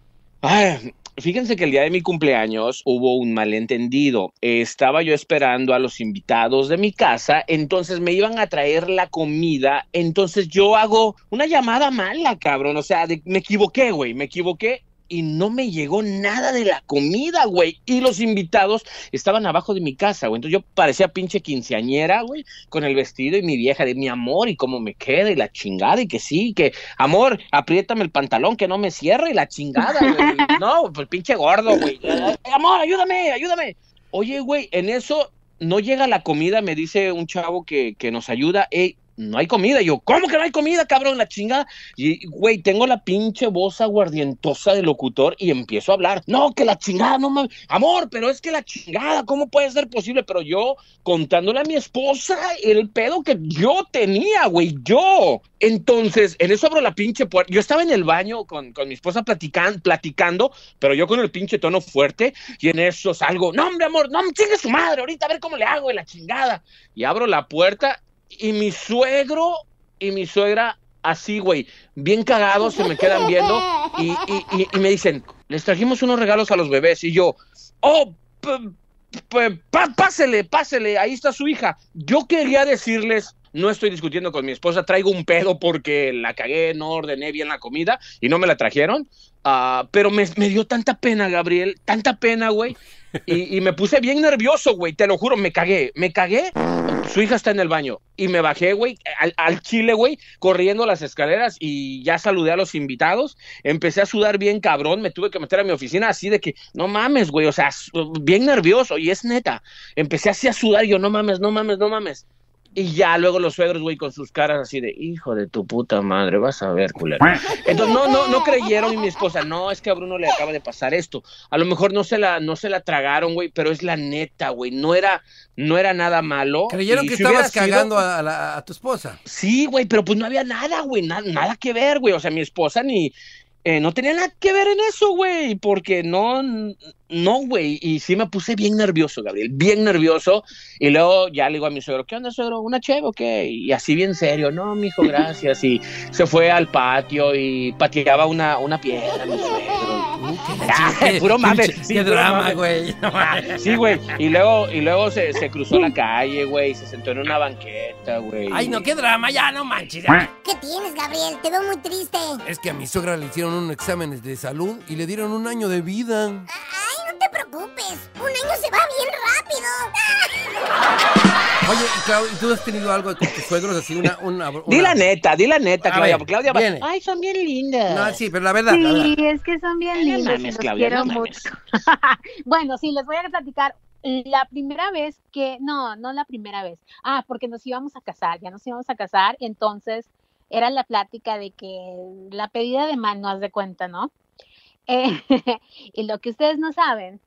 Speaker 3: Fíjense que el día de mi cumpleaños hubo un malentendido. Estaba yo esperando a los invitados de mi casa, entonces me iban a traer la comida, entonces yo hago una llamada mala, cabrón, o sea, me equivoqué, güey, me equivoqué. Y no me llegó nada de la comida, güey. Y los invitados estaban abajo de mi casa, güey. Entonces yo parecía pinche quinceañera, güey, con el vestido y mi vieja de mi amor y cómo me queda y la chingada y que sí, que amor, apriétame el pantalón que no me cierre y la chingada, güey. No, pues pinche gordo, güey. Ay, Amor, ayúdame, ayúdame. Oye, güey, en eso no llega la comida, me dice un chavo que, que nos ayuda. Ey, no hay comida. Y yo, ¿cómo que no hay comida, cabrón? La chingada. Y, güey, tengo la pinche voz aguardientosa de locutor y empiezo a hablar. No, que la chingada, no mames. Amor, pero es que la chingada, ¿cómo puede ser posible? Pero yo contándole a mi esposa el pedo que yo tenía, güey, yo. Entonces, en eso abro la pinche puerta. Yo estaba en el baño con, con mi esposa platican, platicando, pero yo con el pinche tono fuerte, y en eso salgo, no, hombre, amor, no, chingue su madre, ahorita a ver cómo le hago de la chingada. Y abro la puerta, y mi suegro y mi suegra, así, güey, bien cagados, se me quedan viendo, y, y- y- y me dicen, les trajimos unos regalos a los bebés, y yo, oh, pásele, pásele, ahí está su hija. Yo quería decirles, no estoy discutiendo con mi esposa, traigo un pedo porque la cagué, no ordené bien la comida y no me la trajeron. Ah, pero me, me dio tanta pena, Gabriel, tanta pena, güey. Y, me puse bien nervioso, güey, te lo juro, me cagué, me cagué. Su hija está en el baño y me bajé, güey, al, al chile, güey, corriendo las escaleras y ya saludé a los invitados. Empecé a sudar bien cabrón, me tuve que meter a mi oficina así de que, no mames, güey, o sea, bien nervioso y es neta. Empecé así a sudar y yo, no mames, no mames, no mames. Y ya luego los suegros, güey, con sus caras así de, hijo de tu puta madre, vas a ver, culero. Entonces, no, no, no creyeron y mi esposa, no, es que a Bruno le acaba de pasar esto. A lo mejor no se la, no se la tragaron, güey, pero es la neta, güey, no era, no era nada malo.
Speaker 4: Creyeron
Speaker 3: Y
Speaker 4: que
Speaker 3: si
Speaker 4: estabas cagando a la- a tu esposa.
Speaker 3: Sí, güey, pero pues no había nada, güey, na- nada que ver, güey. O sea, mi esposa ni, eh, no tenía nada que ver en eso, güey, porque no, no, güey. Y sí me puse bien nervioso, Gabriel, bien nervioso. Y luego ya le digo a mi suegro, ¿qué onda, suegro? ¿Una cheve o qué? Y así bien serio, no, mijo, gracias. Y se fue al patio y pateaba una, una piedra, mi suegro. Ay, puro mame.
Speaker 4: Qué-
Speaker 3: sí,
Speaker 4: qué drama, güey.
Speaker 3: Ah, Sí, güey. Y luego, y luego se, se cruzó la calle, güey, se sentó en una banqueta, güey.
Speaker 4: Ay, no, qué drama, ya no manches. ya.
Speaker 13: ¿Qué tienes, Gabriel? Te veo muy triste.
Speaker 4: Es que a mi suegra le hicieron un examen de salud y le dieron un año de vida.
Speaker 13: Ay, no te preocupes. Un año se va bien rápido.
Speaker 4: Oye, Claudia, ¿y tú has tenido algo con tus suegros así? Una, una, una-
Speaker 3: Di la neta, di la neta,
Speaker 4: A
Speaker 3: Claudia.
Speaker 4: ver,
Speaker 3: Claudia va-. Ay, son bien lindas.
Speaker 4: No, sí, pero la verdad, la verdad.
Speaker 5: Sí, es que son bien
Speaker 3: No
Speaker 5: lindos. y
Speaker 3: mames,
Speaker 5: los
Speaker 3: Claudia,
Speaker 5: quiero
Speaker 3: no mames.
Speaker 5: mucho. bueno, sí, les voy a platicar. La primera vez que, no, no la primera vez. Ah, porque nos íbamos a casar, ya nos íbamos a casar, entonces era la plática de que la pedida de mano, haz de cuenta, ¿no? Eh, y lo que ustedes no saben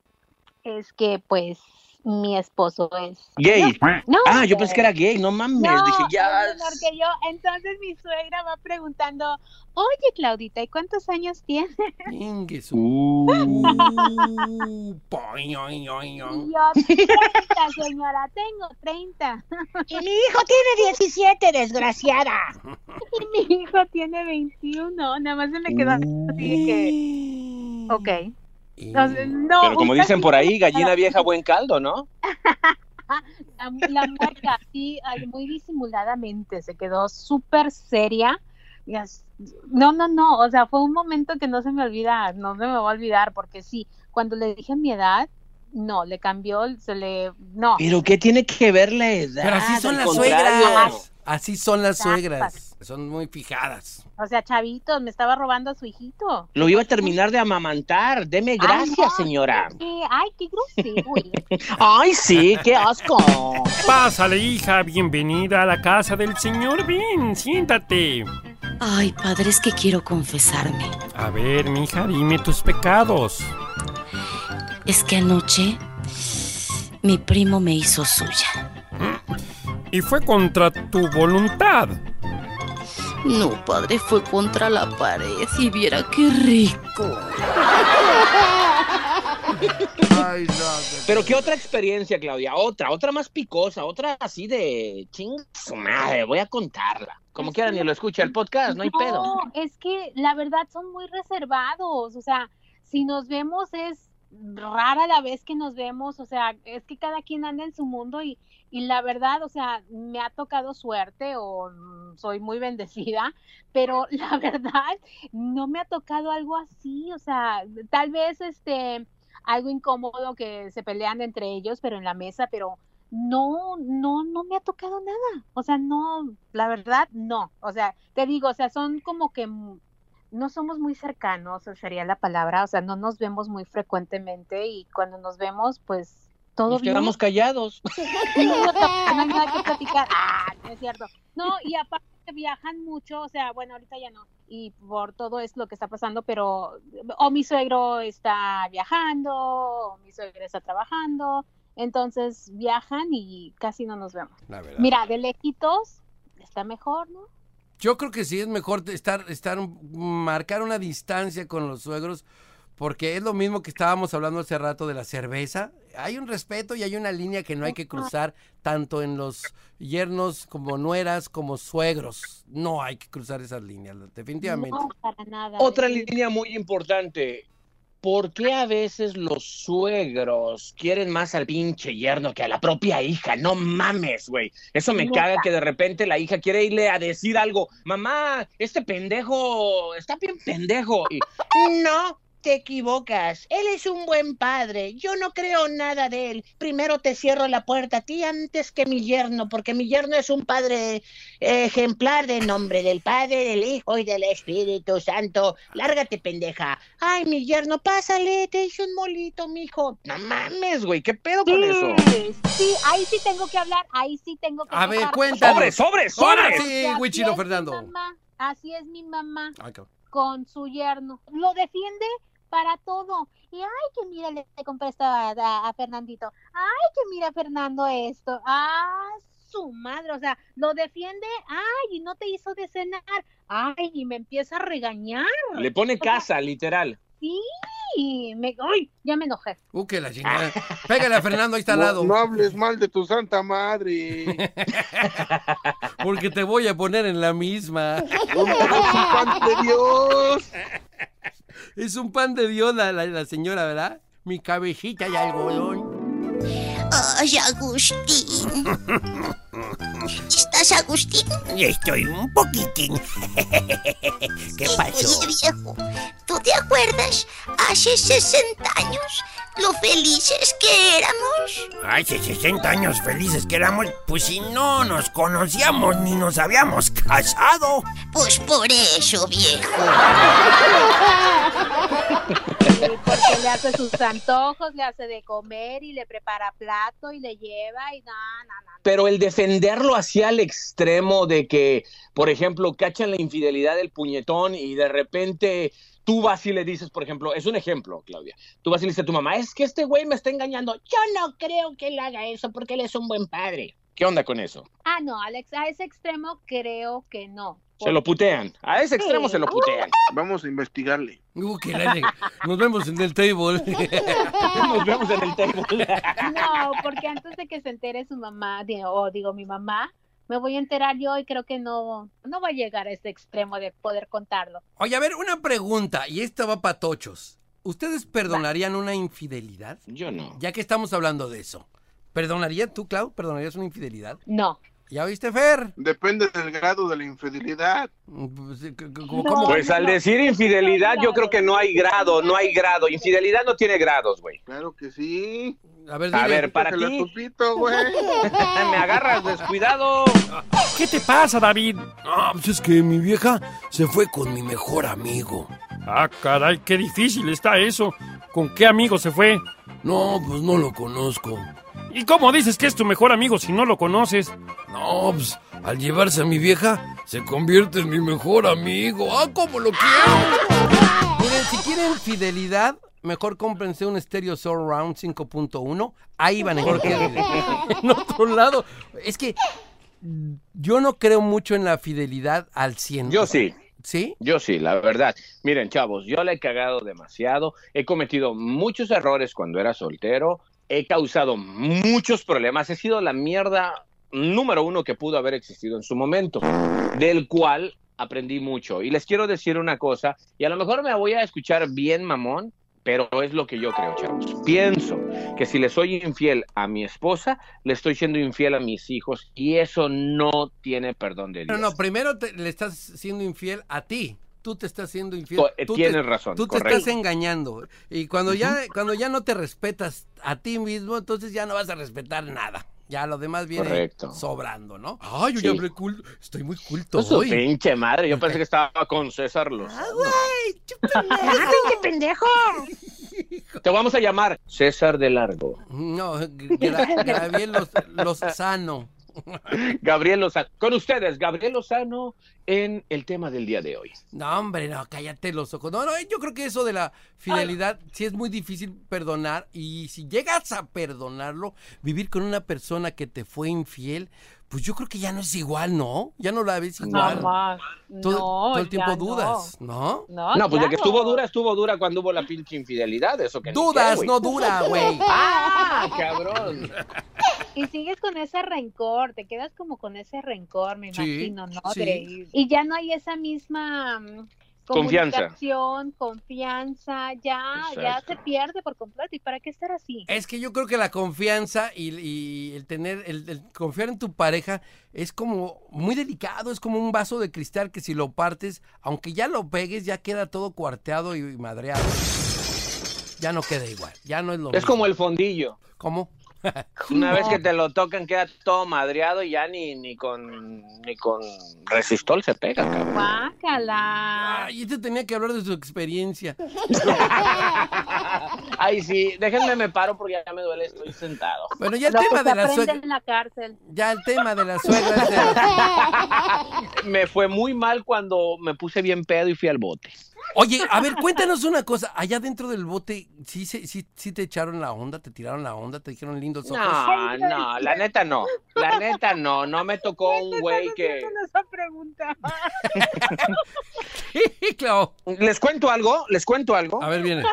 Speaker 5: es que, pues, mi esposo es
Speaker 3: Gay.
Speaker 5: No,
Speaker 3: ah, yo pensé que era gay, no mames.
Speaker 5: no,
Speaker 3: Dije, ya.
Speaker 5: es menor que yo. Entonces mi suegra va preguntando, oye Claudita, ¿y cuántos años tienes?
Speaker 3: Uh.
Speaker 5: Y yo, 30, señora, tengo 30.
Speaker 13: Y mi hijo tiene 17, desgraciada.
Speaker 5: Y mi hijo tiene 21. Nada más se me quedó así que, ok. Entonces, no,
Speaker 3: Pero como dicen por ahí, gallina vieja, buen caldo, ¿no?
Speaker 5: La, así, ay, muy disimuladamente, se quedó súper seria. No, no, no, o sea, fue un momento que no se me olvida, no se me va a olvidar, porque sí, cuando le dije mi edad, no, le cambió, se le, no.
Speaker 3: Pero ¿qué tiene que ver la edad?
Speaker 4: Pero así son las
Speaker 3: contrario.
Speaker 4: suegras. Así son las
Speaker 5: Exacto.
Speaker 4: suegras. Son muy fijadas.
Speaker 5: O sea, chavitos, me estaba robando a su hijito.
Speaker 3: Lo iba a terminar de amamantar. Deme gracias,
Speaker 5: Ay, no,
Speaker 3: señora.
Speaker 5: Ay, qué grosero.
Speaker 3: Ay, sí, qué asco.
Speaker 2: Pásale, hija, bienvenida a la casa del señor. Ven, siéntate.
Speaker 9: Ay, padre, es que quiero confesarme.
Speaker 2: A ver, mija, dime tus pecados.
Speaker 9: Es que anoche mi primo me hizo suya.
Speaker 2: Y fue contra tu voluntad.
Speaker 9: No, padre, fue contra la pared y viera qué rico.
Speaker 4: Ay, no.
Speaker 3: Pero qué otra experiencia, Claudia. Otra, otra más picosa, otra así de ching su madre. Voy a contarla. Como quieran, ni lo escucha el podcast, no hay pedo.
Speaker 5: No, es que la verdad son muy reservados, o sea, si nos vemos es rara la vez que nos vemos, o sea, es que cada quien anda en su mundo y, y la verdad, o sea, me ha tocado suerte o soy muy bendecida, pero la verdad no me ha tocado algo así, o sea, tal vez este algo incómodo que se pelean entre ellos, pero en la mesa, pero no, no, no me ha tocado nada. O sea, no, la verdad, no. O sea, te digo, o sea, son como que no somos muy cercanos, sería la palabra. O sea, no nos vemos muy frecuentemente y cuando nos vemos, pues todo
Speaker 3: Nos
Speaker 5: bien.
Speaker 3: quedamos callados.
Speaker 5: No hay nada que platicar. Ah, no es cierto. No, y aparte viajan mucho, o sea, bueno, ahorita ya no, y por todo es lo que está pasando, pero o mi suegro está viajando, o mi suegra está trabajando, entonces viajan y casi no nos vemos.
Speaker 4: La verdad.
Speaker 5: Mira, de lejitos está mejor, ¿no?
Speaker 4: Yo creo que sí es mejor estar, estar, marcar una distancia con los suegros, porque es lo mismo que estábamos hablando hace rato de la cerveza. Hay un respeto y hay una línea que no hay que cruzar tanto en los yernos como nueras como suegros. No hay que cruzar esas líneas, definitivamente.
Speaker 5: No, para nada.
Speaker 3: Otra línea muy importante. ¿Por qué a veces los suegros quieren más al pinche yerno que a la propia hija? No mames, güey. Eso me caga que de repente la hija quiere irle a decir algo. Mamá, este pendejo está bien pendejo. Y,
Speaker 14: No, te equivocas. Él es un buen padre. Yo no creo nada de él. Primero te cierro la puerta a ti antes que mi yerno, porque mi yerno es un padre ejemplar de nombre del Padre, del Hijo y del Espíritu Santo. Lárgate, pendeja. Ay, mi yerno, pásale, te hice un molito, mijo.
Speaker 3: no mames, güey, ¿qué pedo con eso?
Speaker 5: Sí, sí, ahí sí tengo que hablar, ahí sí tengo que
Speaker 4: A ver, cuéntanos.
Speaker 3: Sobre, sobre, sobre.
Speaker 4: sí,
Speaker 5: mi
Speaker 4: Fernando.
Speaker 5: mamá, así es mi mamá
Speaker 4: Ay,
Speaker 5: con su yerno. Lo defiende para todo. Y ay, que mira, le le compré esto a, a- a Fernandito. Ay, que mira, Fernando, esto. Ah, su madre. O sea, lo defiende. Ay, y no te hizo de cenar. Ay, y me empieza a regañar.
Speaker 3: Le pone casa, literal.
Speaker 5: Sí, me, ay, ya me enojé.
Speaker 4: Uh, que la chingada. Pégale a Fernando, ahí está al
Speaker 10: No,
Speaker 4: lado.
Speaker 10: no hables mal de tu santa madre.
Speaker 4: Porque te voy a poner en la misma.
Speaker 10: ¿Dónde ves un pan de Dios?
Speaker 4: Es un pan de Dios la, la- la señora, ¿verdad? Mi cabecita de algodón.
Speaker 9: Ay, Agustín. ¿Estás, Agustín?
Speaker 15: Estoy un poquitín. ¿Qué pasó?
Speaker 9: Oye, viejo, ¿tú te acuerdas hace 60 años lo felices que éramos?
Speaker 15: Hace 60 años felices que éramos, pues si no nos conocíamos ni nos habíamos casado.
Speaker 9: Pues por eso, viejo.
Speaker 5: Porque le hace sus antojos, le hace de comer y le prepara plato y le lleva y no, no.
Speaker 3: Pero el defenderlo hacia el extremo de que, por ejemplo, cachan la infidelidad del puñetón y de repente tú vas y le dices, por ejemplo, es un ejemplo, Claudia, tú vas y le dices a tu mamá, es que este güey me está engañando.
Speaker 14: Yo no creo que él haga eso porque él es un buen padre.
Speaker 3: ¿Qué onda con eso?
Speaker 5: Ah, no, Alex, a ese extremo creo que no.
Speaker 3: Se lo putean. A ese extremo se lo putean.
Speaker 10: Vamos a investigarle.
Speaker 4: Uh, que la- Nos vemos en el table.
Speaker 3: Nos vemos en el table.
Speaker 5: No, porque antes de que se entere su mamá, digo, o digo mi mamá, me voy a enterar yo y creo que no, no va a llegar a ese extremo de poder contarlo.
Speaker 4: Oye, a ver, una pregunta, y esta va para tochos. ¿Ustedes perdonarían una infidelidad?
Speaker 3: Yo no.
Speaker 4: Ya que estamos hablando de eso. ¿Perdonarías tú, Clau? ¿Perdonarías una infidelidad?
Speaker 5: No.
Speaker 4: ¿Ya oíste, Fer?
Speaker 10: Depende del grado de la infidelidad.
Speaker 4: Pues. ¿cómo?
Speaker 3: Pues al decir infidelidad, yo creo que no hay grado, no hay grado. Infidelidad no tiene grados, güey.
Speaker 10: Claro que sí.
Speaker 4: A ver,
Speaker 3: A ver, para ti.
Speaker 10: lo tupito, güey.
Speaker 3: Me agarras descuidado.
Speaker 2: ¿Qué te pasa, David?
Speaker 1: Ah, pues es que mi vieja se fue con mi mejor amigo.
Speaker 2: Ah, caray, qué difícil está eso. ¿Con qué amigo se fue?
Speaker 1: No, pues no lo conozco.
Speaker 2: ¿Y cómo dices que es tu mejor amigo si no lo conoces?
Speaker 1: No, pues al llevarse a mi vieja, se convierte en mi mejor amigo. ¡Ah, cómo lo quiero!
Speaker 4: Miren, si quieren fidelidad, mejor cómprense un Stereo Surround 5.1. Ahí van a encontrar. en otro lado, es que yo no creo mucho en la fidelidad al 100.
Speaker 3: Yo sí.
Speaker 4: ¿Sí?
Speaker 3: Yo sí, la verdad. Miren, chavos, yo le he cagado demasiado. He cometido muchos errores cuando era soltero. He causado muchos problemas. He sido la mierda número uno que pudo haber existido en su momento, del cual aprendí mucho. Y les quiero decir una cosa, y a lo mejor me voy a escuchar bien mamón, pero es lo que yo creo, chavos. Pienso que si le soy infiel a mi esposa, le estoy siendo infiel a mis hijos, y eso no tiene perdón de Dios.
Speaker 4: No, no, primero te- le estás siendo infiel a ti. Tú te estás siendo infiel.
Speaker 3: Co-
Speaker 4: Tú
Speaker 3: tienes
Speaker 4: te-
Speaker 3: razón,
Speaker 4: Tú te estás engañando. Y cuando ya, cuando ya no te respetas a ti mismo, entonces ya no vas a respetar nada. Ya lo demás viene
Speaker 3: Correcto.
Speaker 4: sobrando, ¿no? Ay, yo
Speaker 3: Sí.
Speaker 4: ya hablé culto. Estoy muy culto
Speaker 3: Su
Speaker 4: hoy.
Speaker 3: pinche madre, yo pensé que estaba con César Lozano.
Speaker 14: ¡Pinche pendejo!
Speaker 3: Te vamos a llamar César de Largo.
Speaker 4: No, Gabriel los, los sano.
Speaker 3: Gabriel Lozano. Con ustedes, Gabriel Lozano en el tema del día de hoy.
Speaker 4: No, hombre, no, cállate los ojos. No, no, yo creo que eso de la fidelidad sí es muy difícil perdonar y si llegas a perdonarlo, vivir con una persona que te fue infiel, pues yo creo que ya no es igual, ¿no? Ya no la ves igual.
Speaker 5: Jamás.
Speaker 4: Todo,
Speaker 5: No,
Speaker 4: todo el tiempo dudas, ¿no?
Speaker 5: No,
Speaker 3: No, pues
Speaker 5: ya
Speaker 3: de que estuvo dura, estuvo dura cuando hubo la pinche infidelidad, eso que ni
Speaker 4: Dudas,
Speaker 3: qué,
Speaker 4: no dura, güey.
Speaker 3: ¡Ah, cabrón!
Speaker 5: Y sigues con ese rencor, te quedas como con ese rencor, me
Speaker 3: Sí,
Speaker 5: imagino, ¿no?
Speaker 3: sí.
Speaker 5: De- y ya no hay esa misma mm,
Speaker 3: Confianza.
Speaker 5: comunicación, confianza, ya, ya se pierde por completo. ¿Y para qué estar así?
Speaker 4: Es que yo creo que la confianza y, y el tener, el, el confiar en tu pareja es como muy delicado, es como un vaso de cristal que si lo partes, aunque ya lo pegues, ya queda todo cuarteado y, y madreado. Ya no queda igual, ya no es lo
Speaker 3: Es
Speaker 4: mismo.
Speaker 3: como el fondillo.
Speaker 4: ¿Cómo?
Speaker 3: Una vez que te lo tocan queda todo madreado y ya ni, ni con ni con resistol se pega, cabrón.
Speaker 5: Guácala.
Speaker 4: Ay, este tenía que hablar de su experiencia.
Speaker 3: Ay, sí, déjenme me paro porque ya me duele, estoy sentado.
Speaker 4: Bueno, ya el
Speaker 5: Lo que
Speaker 4: tema
Speaker 5: se
Speaker 4: de la suegra,
Speaker 5: en la cárcel.
Speaker 4: ya el tema de la suegra
Speaker 3: Me fue muy mal cuando me puse bien pedo y fui al bote.
Speaker 4: Oye, a ver, cuéntanos una cosa. Allá dentro del bote, ¿sí, se- sí, sí te echaron la onda? ¿Te tiraron la onda? ¿Te dijeron lindos ojos?
Speaker 3: No, no, la neta no. La neta no, no me tocó un güey que...
Speaker 5: esa pregunta.
Speaker 4: claro.
Speaker 3: Les cuento algo, les cuento algo.
Speaker 4: A ver, viene.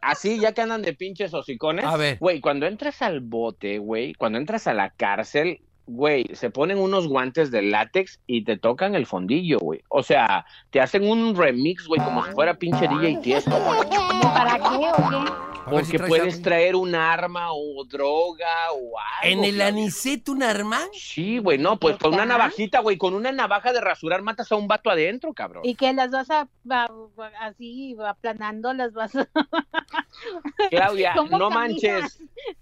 Speaker 3: Así, ya que andan de pinches hocicones.
Speaker 4: A ver.
Speaker 3: Güey, cuando entras al bote, güey, cuando entras a la cárcel, güey, se ponen unos guantes de látex y te tocan el fondillo, güey. O sea, te hacen un remix, güey, como si fuera pinche DJ Tiesto.
Speaker 5: ¿Para qué o qué?
Speaker 4: Si
Speaker 3: Porque puedes
Speaker 4: algo.
Speaker 3: traer un arma o droga o algo.
Speaker 4: ¿En el
Speaker 3: Claudia.
Speaker 4: aniceto un arma?
Speaker 3: Sí, güey, no, pues con una navajita, güey, con una navaja de rasurar matas a un vato adentro, cabrón.
Speaker 5: Y que las vas a, a- así aplanando, las vas a...
Speaker 3: Claudia,
Speaker 5: ¿Cómo
Speaker 3: no
Speaker 5: caminas?
Speaker 3: manches.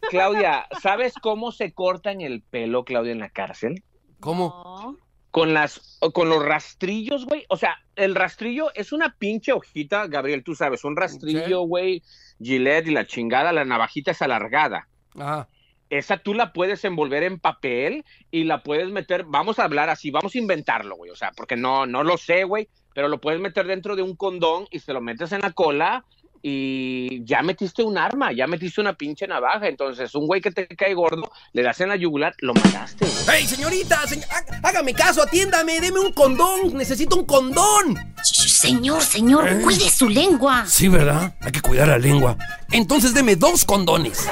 Speaker 3: Claudia, ¿sabes cómo se cortan el pelo, Claudia, en la cárcel?
Speaker 4: ¿Cómo?
Speaker 3: Con las, con los rastrillos, güey. O sea, el rastrillo es una pinche hojita, Gabriel, tú sabes, un rastrillo, güey, Gillette y la chingada, la navajita es alargada.
Speaker 4: Ajá.
Speaker 3: Esa tú la puedes envolver en papel y la puedes meter, vamos a hablar así, vamos a inventarlo, güey, o sea, porque no, no lo sé, güey, pero lo puedes meter dentro de un condón y se lo metes en la cola y ya metiste un arma, ya metiste una pinche navaja, entonces un güey que te cae gordo, le das en la yugular, lo mataste, güey.
Speaker 4: ¡Ey, señorita! señ- há- hágame caso, atiéndame, deme un condón. Necesito un condón.
Speaker 9: Señor, señor,
Speaker 4: ¿Eh?
Speaker 9: cuide su lengua.
Speaker 4: Sí, ¿verdad? Hay que cuidar la lengua. Entonces deme dos condones.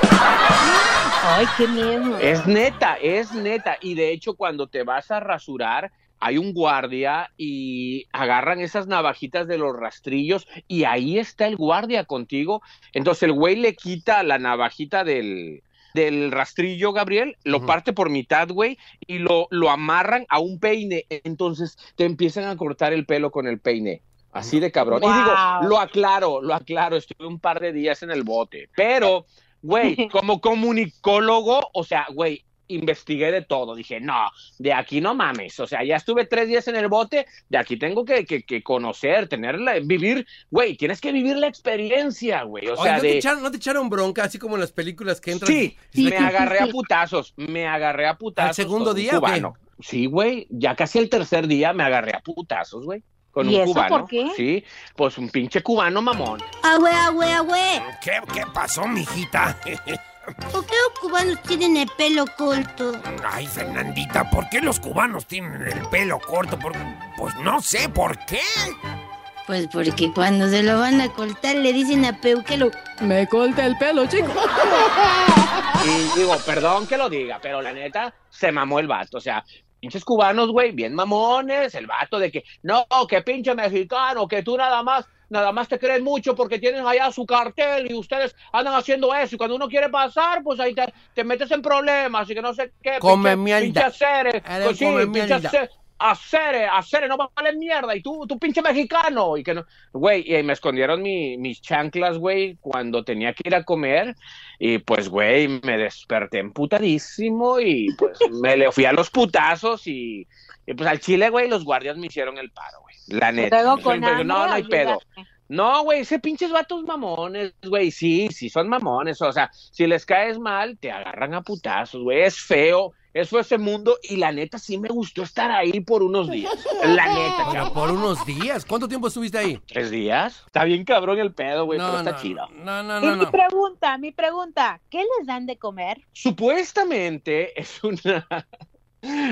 Speaker 5: Ay, qué miedo.
Speaker 3: Es neta, es neta. Y de hecho, cuando te vas a rasurar, hay un guardia y agarran esas navajitas de los rastrillos y ahí está el guardia contigo. Entonces el güey le quita la navajita del, del rastrillo, Gabriel, lo parte por mitad, güey, y lo, lo amarran a un peine. Entonces te empiezan a cortar el pelo con el peine. Así de cabrón. Y digo, lo aclaro, lo aclaro, estuve un par de días en el bote, pero, güey, como comunicólogo, o sea, güey, investigué de todo, dije, no, de aquí no mames, o sea, ya estuve tres días en el bote, de aquí tengo que, que, que conocer, tenerla, vivir, güey, tienes que vivir la experiencia, güey, o
Speaker 4: Oye,
Speaker 3: sea,
Speaker 4: ¿no, te
Speaker 3: de...
Speaker 4: echaron, ¿no te echaron bronca así como en las películas que entran?
Speaker 3: Sí, me agarré a putazos, me agarré a putazos.
Speaker 4: ¿Al segundo día o
Speaker 3: cubano. Sí, güey, ya casi el tercer día me agarré a putazos, güey. Con
Speaker 5: ¿Y
Speaker 3: un
Speaker 5: eso
Speaker 3: cubano.
Speaker 5: por qué?
Speaker 3: Sí, pues un pinche cubano mamón.
Speaker 9: Agüe, agüe, agüe.
Speaker 15: ¿Qué, qué pasó, mijita?
Speaker 9: ¿Por qué los cubanos tienen el pelo corto?
Speaker 15: Ay, Fernandita, ¿por qué los cubanos tienen el pelo corto? Por- Pues no sé por qué.
Speaker 9: Pues porque cuando se lo van a cortar le dicen a Peuquelo, me corta el pelo, chico.
Speaker 3: Y digo, perdón que lo diga, pero la neta, se mamó el vato. O sea, pinches cubanos, güey, bien mamones. El vato de que, no, que pinche mexicano, que tú nada más, nada más te crees mucho porque tienen allá su cartel y ustedes andan haciendo eso. Y cuando uno quiere pasar, pues ahí te, te metes en problemas y que no sé qué.
Speaker 4: Come mierda. Eres
Speaker 3: pues sí,
Speaker 4: mierda.
Speaker 3: acere, acere, acere, no vale mierda. Y tú, tú pinche mexicano. Y que no, güey, y me escondieron mi- mis chanclas, güey, cuando tenía que ir a comer. Y pues, güey, me desperté emputadísimo y pues me le fui a los putazos y, y, pues al chile, güey, los guardias me hicieron el paro. La neta.
Speaker 5: Luego con
Speaker 3: Pero
Speaker 5: hambre,
Speaker 3: no, no hay pedo. No, güey, ese pinches vatos mamones, güey, sí, sí son mamones, o sea, si les caes mal, te agarran a putazos, güey, es feo, eso ese mundo, y la neta sí me gustó estar ahí por unos días, la neta,
Speaker 4: Pero por unos días. ¿Cuánto tiempo estuviste ahí?
Speaker 3: ¿Tres días? Está bien cabrón el pedo, güey,
Speaker 4: No,
Speaker 3: pero está
Speaker 4: no,
Speaker 3: chido.
Speaker 4: No, no,
Speaker 5: y
Speaker 4: no,
Speaker 5: mi
Speaker 4: no.
Speaker 5: pregunta, mi pregunta, ¿qué les dan de comer?
Speaker 3: Supuestamente es una...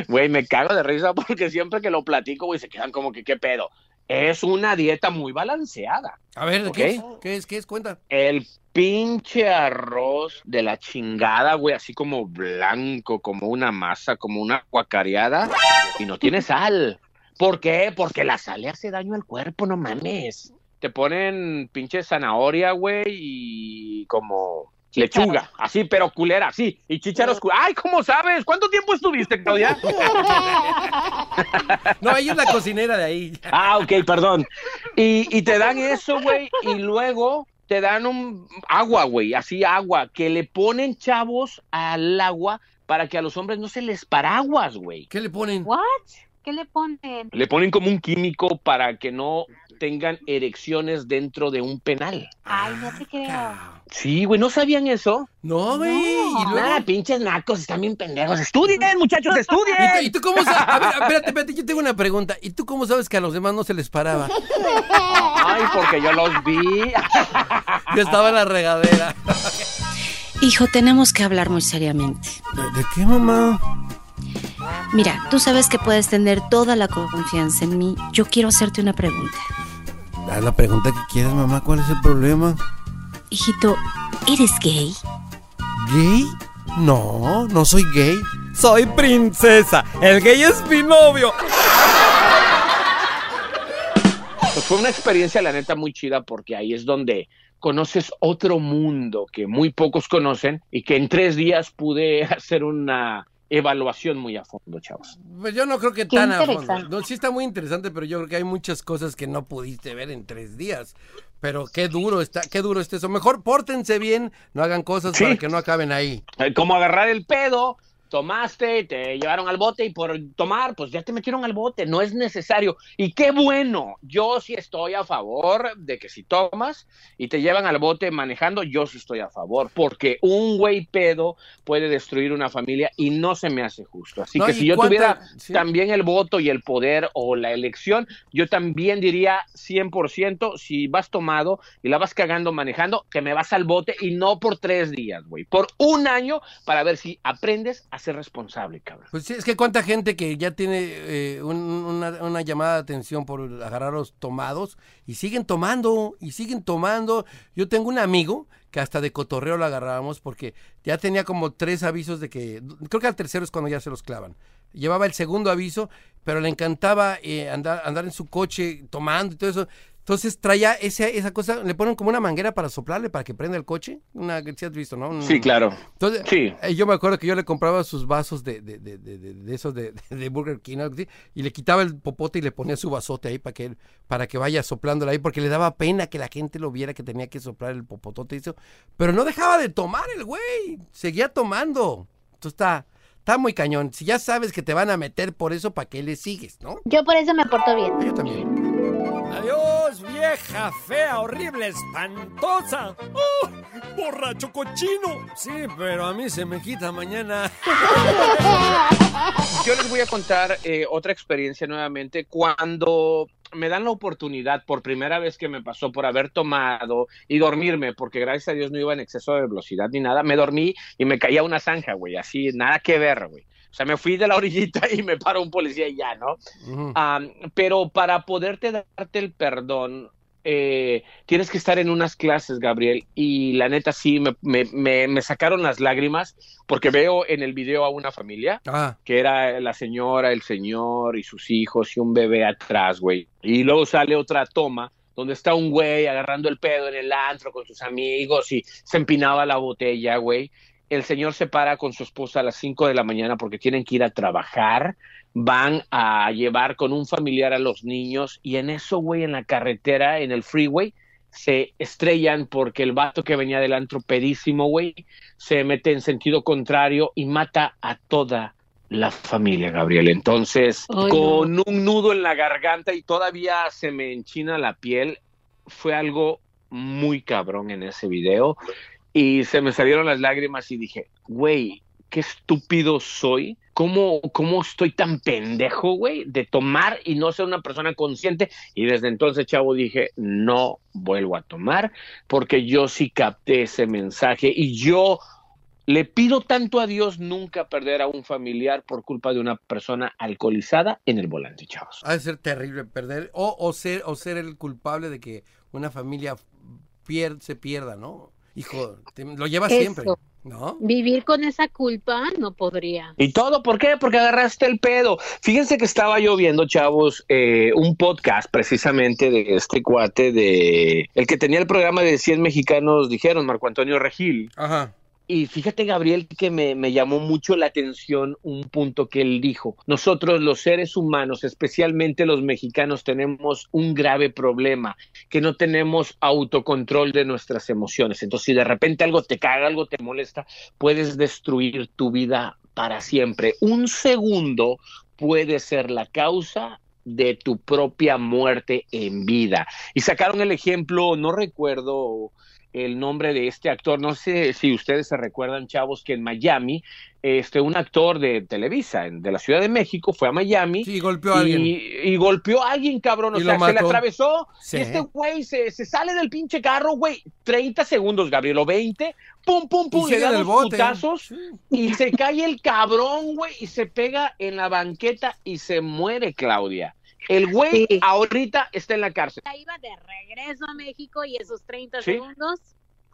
Speaker 3: Güey, me cago de risa porque siempre que lo platico, güey, se quedan como que, ¿qué pedo? Es una dieta muy balanceada.
Speaker 4: A ver, ¿de qué es? ¿Qué es? ¿Qué es? Cuenta.
Speaker 3: El pinche arroz de la chingada, güey, así como blanco, como una masa, como una guacareada, y no tiene sal. ¿Por qué? Porque la sal le hace daño al cuerpo, no mames. Te ponen pinche zanahoria, güey, y como lechuga, así, pero culera, así, y chícharos cu- ¡Ay, cómo sabes! ¿Cuánto tiempo estuviste, Claudia?
Speaker 4: No, ella es la cocinera de ahí.
Speaker 3: Ah, ok, perdón. Y, y te dan eso, güey, y luego te dan un agua, güey, así agua, que le ponen chavos al agua para que a los hombres no se les paraguas, güey.
Speaker 4: ¿Qué le ponen?
Speaker 5: ¿What? ¿Qué le ponen?
Speaker 3: Le ponen como un químico para que no tengan erecciones dentro de un penal.
Speaker 5: Ay, no te creo.
Speaker 3: Sí, güey, ¿no sabían eso?
Speaker 4: No, güey.
Speaker 3: Nada, pinches nacos, están bien pendejos. Estudien, muchachos,
Speaker 4: ¿Y
Speaker 3: estudien.
Speaker 4: y tú cómo sabes? A ver, espérate, espérate, yo tengo una pregunta. ¿Y tú cómo sabes que a los demás no se les paraba?
Speaker 3: Ay, porque yo los vi.
Speaker 4: Yo estaba en la regadera.
Speaker 16: Hijo, tenemos que hablar muy seriamente.
Speaker 4: ¿De, qué, mamá?
Speaker 16: Mira, tú sabes que puedes tener toda la confianza en mí. Yo quiero hacerte una pregunta.
Speaker 4: Haz la pregunta que quieras, mamá. ¿Cuál es el problema?
Speaker 16: Hijito, ¿eres gay?
Speaker 4: ¿Gay? No, no soy gay. Soy princesa. El gay es mi novio.
Speaker 3: Pues fue una experiencia, la neta, muy chida porque ahí es donde conoces otro mundo que muy pocos conocen y que en tres días pude hacer una evaluación muy a fondo, chavos.
Speaker 4: Pues yo no creo que
Speaker 3: Qué
Speaker 4: tan a fondo. No, sí está muy interesante, pero yo creo que hay muchas cosas que no pudiste ver en tres días. Pero qué duro está, qué duro está eso. Mejor pórtense bien, no hagan cosas
Speaker 3: Sí.
Speaker 4: para que no acaben ahí.
Speaker 3: Eh, Como agarrar el pedo, tomaste, te llevaron al bote y por tomar, pues ya te metieron al bote, no es necesario. Y qué bueno, yo sí estoy a favor de que si tomas y te llevan al bote manejando, yo sí estoy a favor, porque un güey pedo puede destruir una familia y no se me hace justo. Así
Speaker 4: No,
Speaker 3: que
Speaker 4: ¿y
Speaker 3: si yo
Speaker 4: cuánta-
Speaker 3: tuviera
Speaker 4: sí.
Speaker 3: también el voto y el poder o la elección, yo también diría 100%, si vas tomado y la vas cagando manejando, que me vas al bote y no por tres días, güey, por un año para ver si aprendes a ser responsable, cabrón.
Speaker 4: Pues sí, es que cuánta gente que ya tiene eh, un- una, llamada de atención por agarrar los tomados y siguen tomando y siguen tomando. Yo tengo un amigo que hasta de cotorreo lo agarrábamos porque ya tenía como tres avisos de que, creo que al tercero es cuando ya se los clavan. Llevaba el segundo aviso, pero le encantaba eh, andar, andar en su coche tomando y todo eso. Entonces traía esa, esa cosa, le ponen como una manguera para soplarle para que prenda el coche. Una que sí has visto, ¿no? Un-
Speaker 3: Sí, claro.
Speaker 4: entonces,
Speaker 3: Sí.
Speaker 4: eh, yo me acuerdo que yo le compraba sus vasos de, de, de, de, de- de esos de, de Burger King algo así, y le quitaba el popote y le ponía su vasote ahí para que, para que vaya soplándolo ahí, porque le daba pena que la gente lo viera que tenía que soplar el popotote y eso. Pero no dejaba de tomar el güey, seguía tomando. Entonces está, está muy cañón. Si ya sabes que te van a meter por eso, ¿para qué le sigues, no?
Speaker 5: Yo por eso me porto bien.
Speaker 4: Yo también.
Speaker 2: Adiós, vieja, fea, horrible, espantosa. ¡Oh! ¡Borracho cochino!
Speaker 4: Sí, pero a mí se me quita mañana.
Speaker 3: Yo les voy a contar eh, otra experiencia nuevamente cuando me dan la oportunidad por primera vez que me pasó por haber tomado y dormirme, porque gracias a Dios no iba en exceso de velocidad ni nada, me dormí y me caía una zanja, güey, así, nada que ver, güey. O sea, me fui de la orillita y me paró un policía y ya, ¿no? Ah, pero para poderte darte el perdón, eh, tienes que estar en unas clases, Gabriel, y la neta sí, me, me- me- me sacaron las lágrimas porque veo en el video a una familia
Speaker 4: Ah,
Speaker 3: que era la señora, el señor y sus hijos y un bebé atrás, güey. Y luego sale otra toma donde está un güey agarrando el pedo en el antro con sus amigos y se empinaba la botella, güey. El señor se para con su esposa a las 5 de la mañana porque tienen que ir a trabajar. Van a llevar con un familiar a los niños y en eso, güey, en la carretera, en el freeway, se estrellan porque el vato que venía del antro pedísimo, güey, se mete en sentido contrario y mata a toda la familia, Gabriel. Entonces, con un nudo en la garganta y todavía se me enchina la piel, fue algo muy cabrón en ese video y se me salieron las lágrimas y dije, güey, qué estúpido soy. ¿Cómo, ¿Cómo estoy tan pendejo, güey, de tomar y no ser una persona consciente? Y desde entonces, chavo, dije, no vuelvo a tomar porque yo sí capté ese mensaje y yo le pido tanto a Dios nunca perder a un familiar por culpa de una persona alcoholizada en el volante, chavos.
Speaker 4: Ha de ser terrible perder o, o ser o ser el culpable de que una familia pier- se pierda, ¿no? Hijo, te- lo lleva
Speaker 5: Eso.
Speaker 4: siempre, ¿no?
Speaker 5: Vivir con esa culpa no podría.
Speaker 3: ¿Y todo por qué? Porque agarraste el pedo. Fíjense que estaba yo viendo, chavos, eh, un podcast precisamente de este cuate de... El que tenía el programa de 100 mexicanos, dijeron, Marco Antonio Regil.
Speaker 4: Ajá.
Speaker 3: Y fíjate, Gabriel, que me, llamó mucho la atención un punto que él dijo. Nosotros, los seres humanos, especialmente los mexicanos, tenemos un grave problema, que no tenemos autocontrol de nuestras emociones. Entonces, si de repente algo te caga, algo te molesta, puedes destruir tu vida para siempre. Un segundo puede ser la causa de tu propia muerte en vida. Y sacaron el ejemplo, no recuerdo el nombre de este actor. No sé si ustedes se recuerdan, chavos, que en Miami, este, un actor de Televisa, de la Ciudad de México, fue a Miami.
Speaker 4: Sí, golpeó a
Speaker 3: y,
Speaker 4: alguien.
Speaker 3: y golpeó a alguien, cabrón. O
Speaker 4: Y
Speaker 3: sea, se le atravesó.
Speaker 4: Sí.
Speaker 3: Y este güey se, se sale del pinche carro, güey. 30 segundos, Gabriel, o 20. Pum, pum, pum.
Speaker 4: Y
Speaker 3: Le
Speaker 4: sigue
Speaker 3: da
Speaker 4: en el
Speaker 3: dos
Speaker 4: bote.
Speaker 3: putazos. Y se cae el cabrón, güey. Y se pega en la banqueta y se muere, Claudia. El güey ahorita está en la cárcel.
Speaker 5: Ya iba de regreso a México y esos 30
Speaker 3: Sí.
Speaker 5: segundos,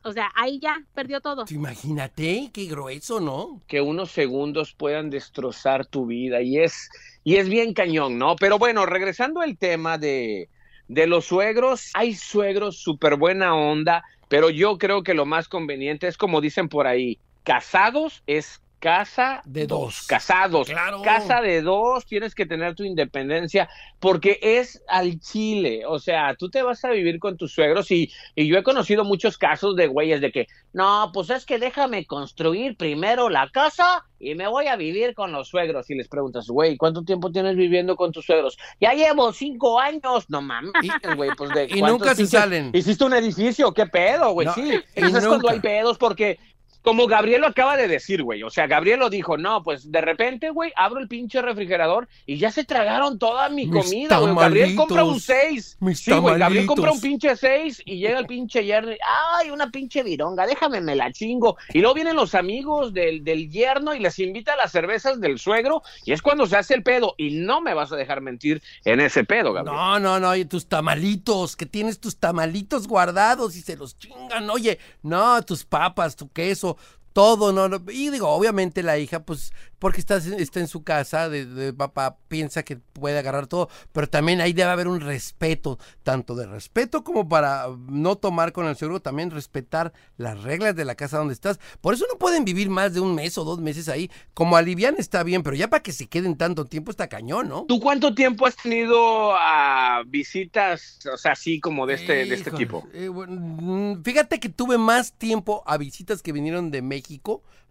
Speaker 5: o sea, ahí ya perdió todo.
Speaker 4: Imagínate, qué grueso, ¿no?
Speaker 3: que unos segundos puedan destrozar tu vida y es y es bien cañón, ¿no? Pero bueno, regresando al tema de de los suegros, hay suegros súper buena onda, pero yo creo que lo más conveniente es como dicen por ahí, casados es casa
Speaker 4: De dos.
Speaker 3: casados,
Speaker 4: Claro.
Speaker 3: casa de dos, tienes que tener tu independencia porque es al chile, o sea, tú te vas a vivir con tus suegros y, y yo he conocido muchos casos de güeyes de que, no, pues es que déjame construir primero la casa y me voy a vivir con los suegros y les preguntas, güey, ¿cuánto tiempo tienes viviendo con tus suegros? Ya llevo cinco años, no mames, güey, pues de
Speaker 4: Y nunca se salen.
Speaker 3: ¿Hiciste un edificio? ¿Qué pedo, güey?
Speaker 4: No,
Speaker 3: sí,
Speaker 4: y
Speaker 3: eso es cuando hay pedos porque como Gabriel lo acaba de decir, güey. O sea, Gabriel lo dijo, no, pues de repente, güey, abro el pinche refrigerador y ya se tragaron toda mi
Speaker 4: Mis
Speaker 3: comida, güey. Gabriel compra un
Speaker 4: tamalitos.
Speaker 3: seis.
Speaker 4: Mis
Speaker 3: Sí, güey, Gabriel compra un pinche seis y llega el pinche yerno y, ay, una pinche vironga, déjame, me la chingo. Y luego vienen los amigos del, del yerno y les invita a las cervezas del suegro y es cuando se hace el pedo. Y no me vas a dejar mentir en ese pedo, Gabriel.
Speaker 4: No, no, no, oye, tus tamalitos, que tienes tus tamalitos guardados y se los chingan, oye, no, tus papas, tu queso, todo, no, no. Y digo, obviamente la hija, pues, porque está, está en su casa de, de papá, piensa que puede agarrar todo, pero también ahí debe haber un respeto, tanto de respeto como para no tomar con el seguro, también respetar las reglas de la casa donde estás. Por eso no pueden vivir más de un mes o dos meses ahí. Como alivian está bien, pero ya para que se queden tanto tiempo está cañón, ¿no?
Speaker 3: ¿Tú cuánto tiempo has tenido a visitas, o sea, así como de este, de este tipo?
Speaker 4: eh, bueno, mm, fíjate que tuve más tiempo a visitas que vinieron de México,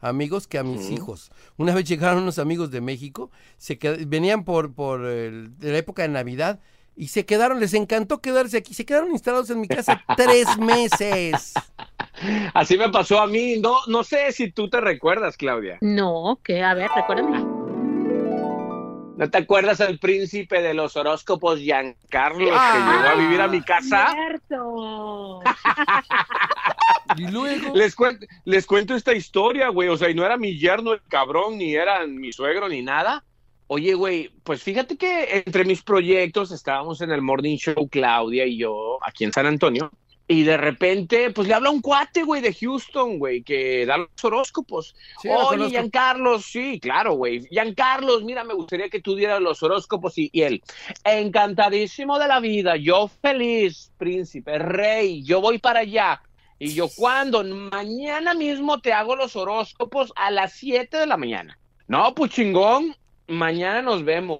Speaker 4: amigos, que a mis hijos. Una vez llegaron unos amigos de México, se qued- venían por, por el- de la época de Navidad y se quedaron, les encantó quedarse aquí, se quedaron instalados en mi casa tres meses.
Speaker 3: Así me pasó a mí. No, no sé si tú te recuerdas, Claudia.
Speaker 5: No, que a ver, recuérdame.
Speaker 3: ¿No te acuerdas del príncipe de los horóscopos, Giancarlo,
Speaker 4: Ah.
Speaker 3: que llegó a vivir a mi casa?
Speaker 5: Cierto.
Speaker 4: Y luego...
Speaker 3: Les, cuen- les cuento esta historia, güey. O sea, y no era mi yerno el cabrón, ni era mi suegro, ni nada. Oye, güey, pues fíjate que entre mis proyectos estábamos en el Morning Show, Claudia y yo, aquí en San Antonio. Y de repente, pues le habla un cuate, güey, de Houston, güey, que da los horóscopos.
Speaker 4: Sí,
Speaker 3: Oye. Giancarlos, sí, claro, güey. Giancarlos, mira, me gustaría que tú dieras los horóscopos y, y él, encantadísimo de la vida, yo feliz, príncipe, rey, yo voy para allá. Y yo, ¿cuándo? Mañana mismo te hago los horóscopos a las 7 de la mañana. No, pues chingón, mañana nos vemos.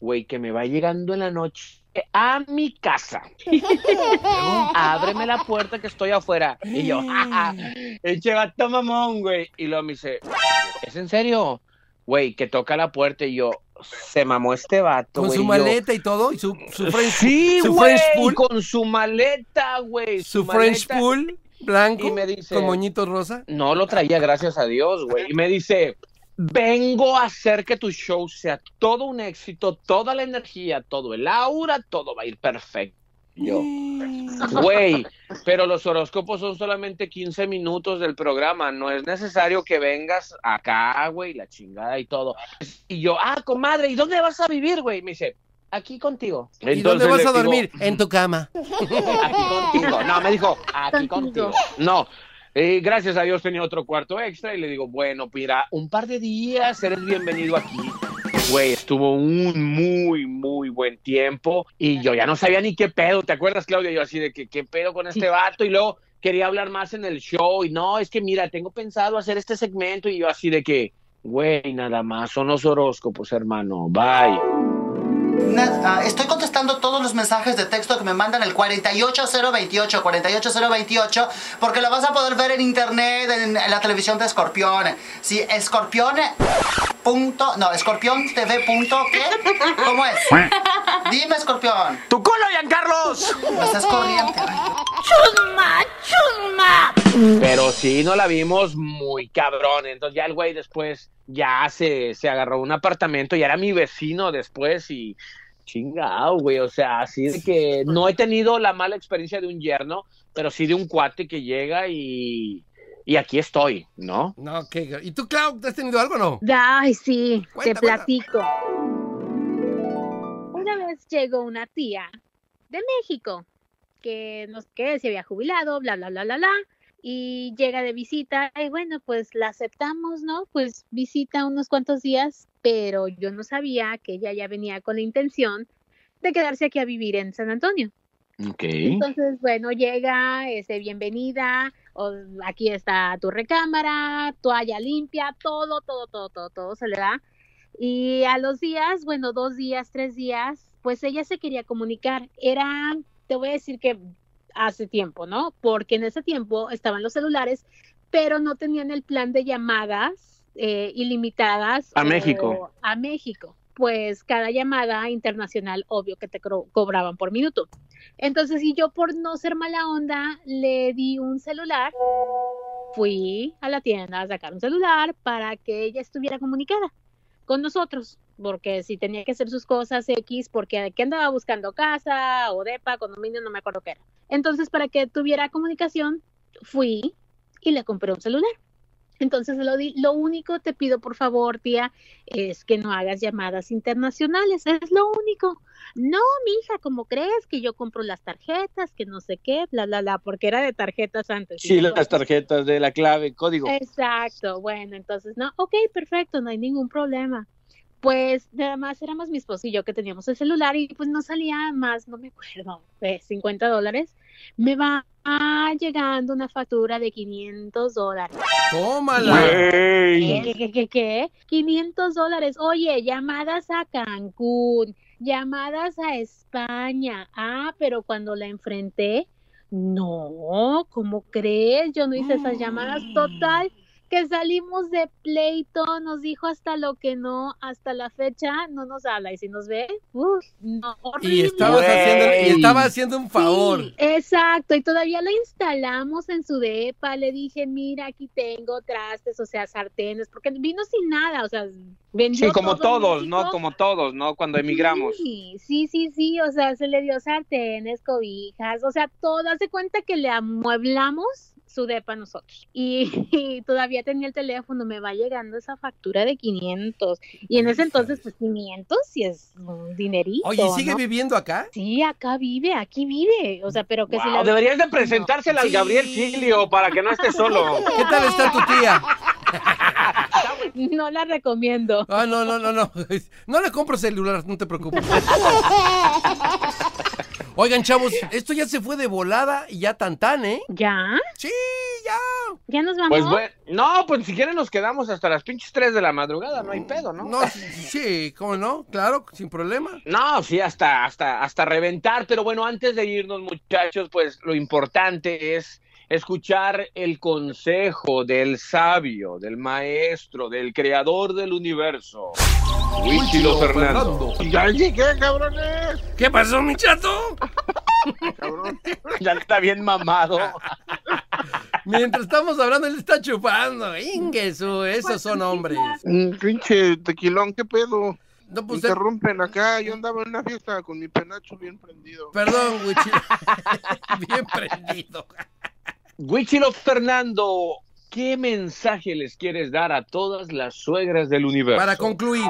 Speaker 3: Güey, que me va llegando en la noche a mi casa. Ábreme la puerta que estoy afuera. Y yo, jaja, eche vato mamón, güey. Y luego me dice, ¿es en serio? Güey, que toca la puerta y yo, se mamó este vato,
Speaker 4: Con su
Speaker 3: Yo-
Speaker 4: maleta y todo, y su, su French,
Speaker 3: Sí,
Speaker 4: su
Speaker 3: güey,
Speaker 4: French pool,
Speaker 3: con su maleta, güey.
Speaker 4: su French
Speaker 3: maleta.
Speaker 4: pool blanco,
Speaker 3: Y me dice-
Speaker 4: con moñitos rosa.
Speaker 3: No lo traía, gracias a Dios, güey. Y me dice, vengo a hacer que tu show sea todo un éxito, toda la energía, todo el aura, todo va a ir perfecto. Yo, güey, pero los horóscopos son solamente 15 minutos del programa, no es necesario que vengas acá, güey, la chingada y todo. Y yo, ah, comadre, ¿y dónde vas a vivir, güey? Me dice, aquí contigo.
Speaker 4: ¿Y dónde
Speaker 3: Entonces
Speaker 4: vas a
Speaker 3: digo,
Speaker 4: dormir? En tu cama.
Speaker 3: Aquí contigo. No, me dijo, aquí contigo. No. eh, gracias a Dios tenía otro cuarto extra y le digo, bueno, mira, un par de días eres bienvenido aquí. Güey, estuvo un muy, muy buen tiempo y yo ya no sabía ni qué pedo. ¿Te acuerdas, Claudia? Yo así de que qué pedo con este vato y luego quería hablar más en el show y no, es que mira, tengo pensado hacer este segmento y yo así de que, güey, nada más, son los horóscopos, hermano. Bye.
Speaker 17: Na- ah, estoy contestando todos los mensajes de texto que me mandan el 48028, 48028, porque lo vas a poder ver en internet, en, en la televisión de Escorpión. Sí, Escorpión. Punto, no, escorpión TV. Punto, ¿qué? ¿Cómo es? Dime, Escorpión.
Speaker 3: ¡Tu culo, Giancarlos!
Speaker 17: No estás corriente.
Speaker 13: ¡Chusma! ¡Chusma!
Speaker 3: Pero sí, no la vimos muy cabrón. Entonces ya el güey después ya se, se agarró un apartamento y era mi vecino después y chingado, güey. O sea, así de que no he tenido la mala experiencia de un yerno, pero sí de un cuate que llega y, y aquí estoy, ¿no?
Speaker 4: No, qué. ¿Y tú, Clau, has tenido algo o no?
Speaker 5: Ay, sí,
Speaker 4: Cuenta,
Speaker 5: te platico. Una vez llegó una tía de México que no sé qué, se había jubilado, bla, bla, bla, bla, bla, y llega de visita, y bueno, pues la aceptamos, ¿no? Pues visita unos cuantos días, pero yo no sabía que ella ya venía con la intención de quedarse aquí a vivir en San Antonio.
Speaker 3: Ok.
Speaker 5: Entonces, bueno, llega, este, bienvenida, o- aquí está tu recámara, toalla limpia, todo, todo, todo, todo, todo se le da. Y a los días, bueno, dos días, tres días, pues ella se quería comunicar. Era, te voy a decir que hace tiempo, ¿no? Porque en ese tiempo estaban los celulares, pero no tenían el plan de llamadas eh, ilimitadas.
Speaker 3: A
Speaker 5: o-
Speaker 3: México.
Speaker 5: A México. Pues cada llamada internacional, obvio que te cobraban por minuto. Entonces, y yo por no ser mala onda, le di un celular, fui a la tienda a sacar un celular para que ella estuviera comunicada con nosotros, porque si tenía que hacer sus cosas X, porque aquí andaba buscando casa o depa, condominio, no me acuerdo qué era. Entonces, para que tuviera comunicación, fui y le compré un celular. Entonces lo, di, lo único te pido por favor, tía, es que no hagas llamadas internacionales, es lo único. No, mi hija, ¿cómo crees que yo compro las tarjetas, que no sé qué, bla, bla, bla, porque era de tarjetas antes.
Speaker 3: Sí,
Speaker 5: no
Speaker 3: las tarjetas de la clave, código.
Speaker 5: Exacto, bueno, entonces no, ok, perfecto, no hay ningún problema. Pues nada más éramos mi esposo y yo que teníamos el celular y pues no salía más, no me acuerdo, de 50 dólares. Me va llegando una factura de 500 dólares.
Speaker 4: Tómala.
Speaker 5: ¿Qué, qué, qué, qué, qué? 500 dólares. Oye, llamadas a Cancún, llamadas a España. Ah, pero cuando la enfrenté, no, ¿cómo crees? Yo no hice esas llamadas. Total, que salimos de pleito, nos dijo hasta lo que no, hasta la fecha no nos habla. Y si nos ve, uff, no,
Speaker 4: Y
Speaker 5: horrible.
Speaker 4: estabas haciendo, y estaba haciendo un favor.
Speaker 5: Sí, exacto, y todavía la instalamos en su depa, le dije, mira, aquí tengo trastes, o sea, sartenes, porque vino sin nada, o sea, vendió
Speaker 3: Sí, como
Speaker 5: todo
Speaker 3: todos, ¿no? Como todos, ¿no? Cuando emigramos.
Speaker 5: Sí, sí, sí, sí, o sea, se le dio sartenes, cobijas, o sea, todo, hace cuenta que le amueblamos su depa a nosotros. Y, y todavía tenía el teléfono, me va llegando esa factura de 500. Y en ese entonces, pues 500 sí es un dinerito.
Speaker 4: Oye, ¿sigue
Speaker 5: ¿no?
Speaker 4: viviendo acá?
Speaker 5: Sí, acá vive, aquí vive. O sea, pero que si
Speaker 3: Wow,
Speaker 5: la...
Speaker 3: deberías de presentársela al Gabriel Silio para que no esté solo.
Speaker 4: ¿Qué tal está tu tía?
Speaker 5: No la recomiendo.
Speaker 4: Ah, no, no, no, no. No le compro celular, no te preocupes. Oigan, chavos, esto ya se fue de volada y ya tan tan, ¿eh?
Speaker 5: ¿Ya?
Speaker 4: Sí, ya.
Speaker 5: ¿Ya nos vamos?
Speaker 3: Pues bueno, no, pues si quieren nos quedamos hasta las pinches 3 de la madrugada, no hay pedo, ¿no?
Speaker 4: No, sí, ¿cómo no? Claro, sin problema.
Speaker 3: No, sí, hasta, hasta, hasta reventar, pero bueno, antes de irnos, muchachos, pues lo importante es escuchar el consejo del sabio, del maestro, del creador del universo, Huichilo Fernando.
Speaker 10: Ya llegué, cabrones.
Speaker 1: ¿Qué pasó, mi chato?
Speaker 3: Ya está bien mamado.
Speaker 4: Mientras estamos hablando, él está chupando. Ingesu, esos son hombres.
Speaker 10: Mm, Pinche tequilón, ¿qué pedo?
Speaker 4: No, pues, eh.
Speaker 10: Interrumpen acá, yo andaba en una fiesta con mi penacho bien prendido.
Speaker 4: Perdón, Huichilo. Bien prendido.
Speaker 3: Huichilo Fernando, ¿qué mensaje les quieres dar a todas las suegras del universo?
Speaker 4: Para concluir.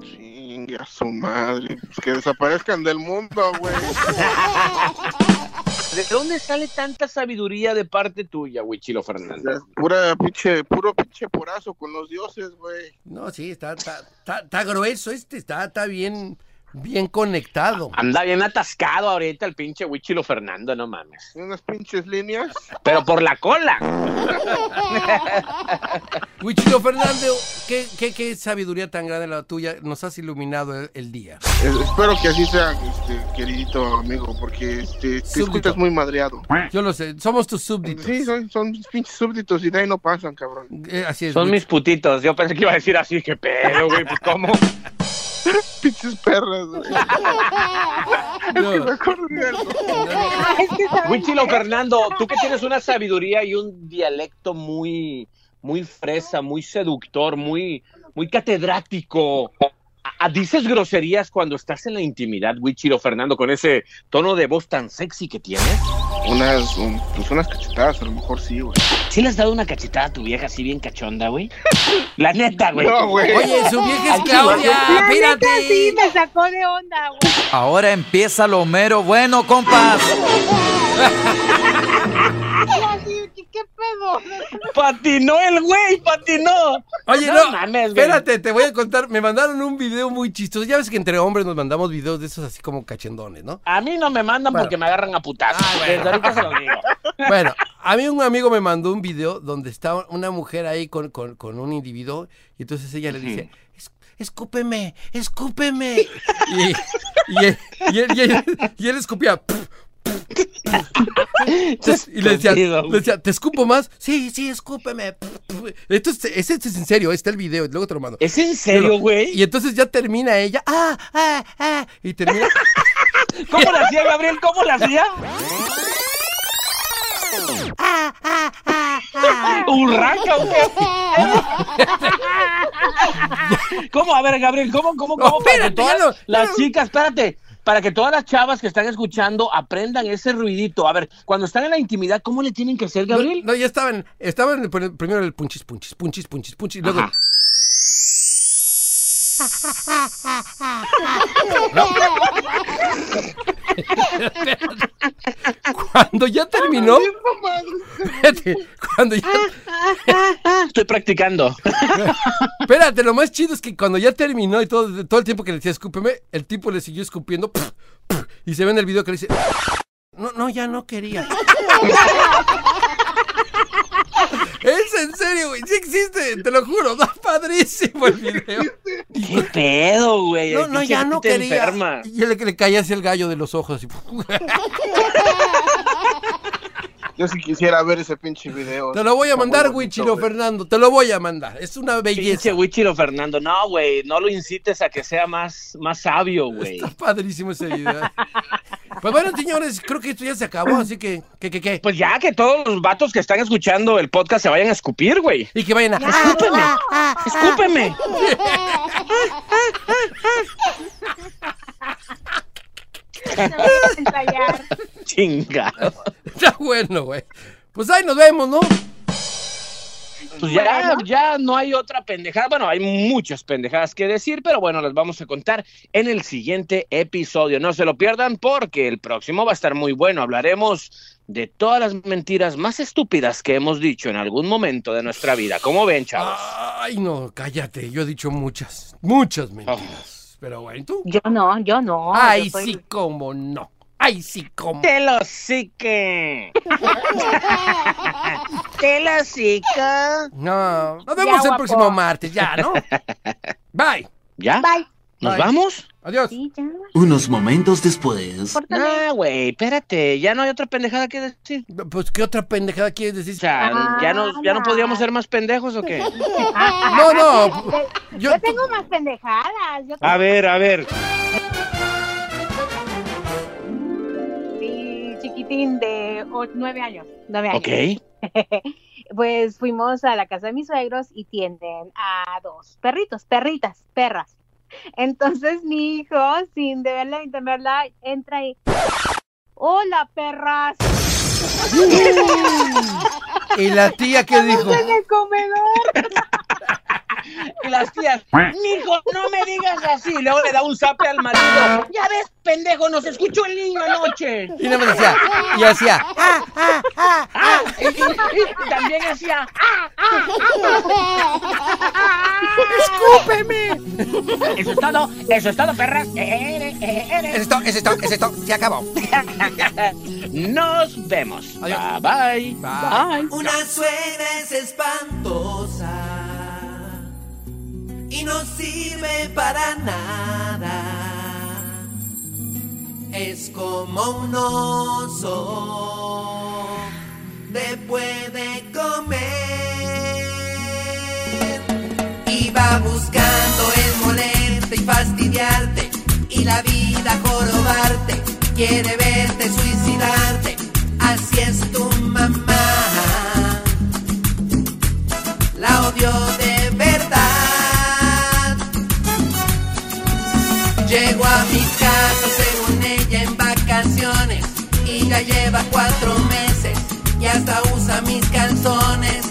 Speaker 10: Chingue a su madre. Pues que desaparezcan del mundo, güey.
Speaker 3: ¿De dónde sale tanta sabiduría de parte tuya, Huichilo Fernando?
Speaker 10: Pura pinche, puro pinche porazo con los dioses, güey.
Speaker 4: No, sí, está, está, está, está grueso este, está, está bien, bien conectado.
Speaker 3: Anda bien atascado ahorita el pinche Huichilo Fernando, no mames.
Speaker 10: Unas pinches líneas.
Speaker 3: Pero por la cola.
Speaker 4: Huichilo Fernando, ¿qué, qué, qué sabiduría tan grande la tuya. Nos has iluminado el, el día.
Speaker 10: Eh, espero que así sea, este, queridito amigo, porque este, te
Speaker 4: Súbdito.
Speaker 10: escuchas muy madreado.
Speaker 4: Yo lo sé, somos tus súbditos.
Speaker 10: Sí, son, son pinches súbditos y de ahí no pasan, cabrón.
Speaker 4: Eh, así es.
Speaker 3: Son mis putitos. Yo pensé que iba a decir así, que pedo, güey, pues cómo.
Speaker 10: pinches perras, güey.
Speaker 4: No.
Speaker 10: Es que me acordé de algo.
Speaker 3: Huichilo Fernando, tú que tienes una sabiduría y un dialecto muy, muy fresa, muy seductor, muy, muy catedrático. ¿A- a- ¿Dices groserías cuando estás en la intimidad, Huichilo Fernando, con ese tono de voz tan sexy que tienes?
Speaker 10: Unas, un- pues unas cachetadas, a lo mejor sí, güey.
Speaker 3: ¿Sí le has dado una cachetada a tu vieja así bien cachonda, güey? La neta, güey.
Speaker 10: No, güey.
Speaker 4: Oye, su vieja es. Claudia,
Speaker 14: La neta sí
Speaker 4: espérate.
Speaker 14: me sacó de onda, güey.
Speaker 18: Ahora empieza lo mero bueno, compas.
Speaker 14: ¿Qué, pedo?
Speaker 3: Patinó el güey, patinó.
Speaker 4: Oye,
Speaker 3: No
Speaker 4: no,
Speaker 3: mames, güey.
Speaker 4: espérate, te voy a contar. Me mandaron un video muy chistoso. Ya ves que entre hombres nos mandamos videos de esos así como cachendones, ¿no?
Speaker 3: A mí no me mandan
Speaker 4: Bueno.
Speaker 3: porque me agarran a putazos.
Speaker 4: Ah, bueno.
Speaker 3: Desde ahorita se lo digo.
Speaker 4: Bueno, a mí un amigo me mandó un video donde está una mujer ahí con, con- con un individuo y entonces ella le dice, "Es- escúpeme, escúpeme. Y, y él, y él- y él- y él escupía. Entonces, y le decía,
Speaker 3: Estúpido,
Speaker 4: le decía, ¿te escupo más? Sí, sí, escúpeme. Esto es, ese es en serio, está el video, luego te lo mando.
Speaker 3: ¿Es en serio, güey?
Speaker 4: Y entonces ya termina ella, ah, ah, ah, y termina...
Speaker 3: ¿Cómo la hacía, Gabriel? ¿Cómo la hacía? ¿Urraca o qué? ¿Cómo? A ver, Gabriel, ¿cómo, cómo,
Speaker 4: No,
Speaker 3: cómo? para todas
Speaker 4: no,
Speaker 3: las
Speaker 4: no.
Speaker 3: chicas, espérate, para que todas las chavas que están escuchando aprendan ese ruidito. A ver, cuando están en la intimidad, ¿cómo le tienen que hacer,
Speaker 4: No,
Speaker 3: Gabriel?
Speaker 4: no, ya estaban, estaban primero el punchis, punchis, punchis, punchis, punchis, y luego...
Speaker 3: Ajá.
Speaker 4: Cuando ya terminó, espérate, cuando ya,
Speaker 3: Estoy practicando.
Speaker 4: espérate, lo más chido es que cuando ya terminó y todo, todo el tiempo que le decía escúpeme, el tipo le siguió escupiendo pf, pf, y se ve en el video que le dice, no, no, ya no quería. Es en serio, güey, sí existe, te lo juro, da padrísimo el video.
Speaker 3: ¿Qué pedo, güey?
Speaker 4: No, no,
Speaker 3: Pinche
Speaker 4: ya no quería.
Speaker 3: enferma.
Speaker 4: Y le, le caía así el gallo de los ojos. así.
Speaker 10: Yo sí quisiera ver ese pinche video.
Speaker 4: Te lo voy a
Speaker 10: Está
Speaker 4: mandar, Wichiro. Fernando, te lo voy a mandar. Es una
Speaker 3: Pinche
Speaker 4: belleza.
Speaker 3: Wichiro Fernando. No, güey, no lo incites a que sea más, más sabio, güey.
Speaker 4: Está padrísimo ese video. Pues bueno, señores, creo que esto ya se acabó, así que, ¿qué, qué, qué?
Speaker 3: Pues ya que todos los vatos que están escuchando el podcast se vayan a escupir, güey.
Speaker 4: Y que vayan a...
Speaker 3: ¡Escúpeme! ¡Escúpeme!
Speaker 14: ensayar.
Speaker 3: Chingado.
Speaker 4: Está bueno, güey. Pues ahí nos vemos, ¿no?
Speaker 3: Pues ya, ya no hay otra pendejada. Bueno, hay muchas pendejadas que decir, pero bueno, las vamos a contar en el siguiente episodio. No se lo pierdan porque el próximo va a estar muy bueno. Hablaremos de todas las mentiras más estúpidas que hemos dicho en algún momento de nuestra vida. ¿Cómo ven, chavos?
Speaker 4: Ay, no, cállate. Yo he dicho muchas, muchas mentiras. Pero bueno, ¿tú?
Speaker 5: Yo no, yo no.
Speaker 4: Ay,
Speaker 5: yo soy-
Speaker 4: sí, cómo no. Ay, sí, cómo.
Speaker 3: ¡Te lo que!
Speaker 14: ¡Te lo cico!
Speaker 4: No, nos
Speaker 14: Ya,
Speaker 4: vemos el
Speaker 14: guapo.
Speaker 4: próximo martes, ya, ¿no? Bye.
Speaker 3: ¿Ya?
Speaker 14: Bye.
Speaker 3: ¿Nos
Speaker 19: Bye.
Speaker 3: vamos?
Speaker 19: Adiós.
Speaker 11: Unos momentos después.
Speaker 3: No, güey, espérate, ya no hay otra pendejada que decir.
Speaker 19: Pues, ¿qué otra pendejada quieres decir?
Speaker 3: O sea, ¿ya no, ¿ya no podríamos ser más pendejos o qué?
Speaker 19: No, no.
Speaker 5: Yo, tengo más pendejadas. Yo
Speaker 3: A ver, a ver.
Speaker 5: Chiquitín de nueve años. Nueve años.
Speaker 3: Ok.
Speaker 5: pues fuimos a la casa de mis suegros y tienen a dos perritos, perritas, perras. Entonces mi hijo, sin deberla ni temerla, entra y... ¡Hola, perras!
Speaker 19: ¿Y la tía qué dijo?
Speaker 5: En el comedor.
Speaker 3: Y las tías, mijo, no me digas así. Luego le da un zape al marido. Ya ves, pendejo, nos escuchó el niño anoche.
Speaker 19: Y nada más hacía, y hacía,
Speaker 3: Ah, ah, ah, ah. Y, y- y también hacía, ah, ah, ah.
Speaker 19: ¡Escúpeme!
Speaker 3: Eso es todo, eso es todo, perras. Eh, eh, eh,
Speaker 19: Eso es todo, eso es todo, eso es todo. Se acabó.
Speaker 3: Nos vemos. Bye, bye. Bye.
Speaker 4: Una suegra es espantosa y no sirve para nada. Es como un oso después de comer y va buscando el molerte y fastidiarte y la vida jorobarte. Quiere verte suicidarte, así es tu mamá. La odio Llego a mi casa según ella en vacaciones y ya lleva cuatro meses y hasta usa mis calzones.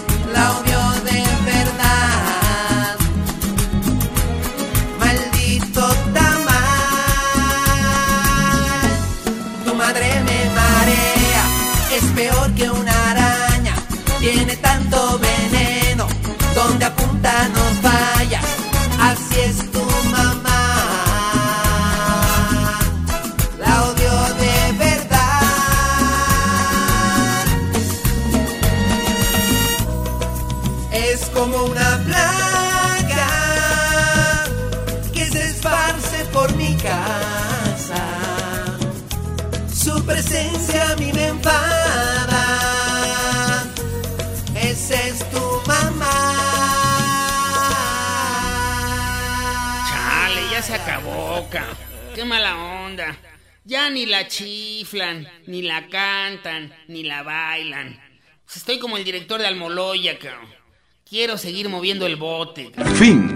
Speaker 20: Qué mala onda. Ya ni la chiflan, ni la cantan, ni la bailan. Pues estoy como el director de Almoloya, ca. Quiero seguir moviendo el bote.
Speaker 21: Fin.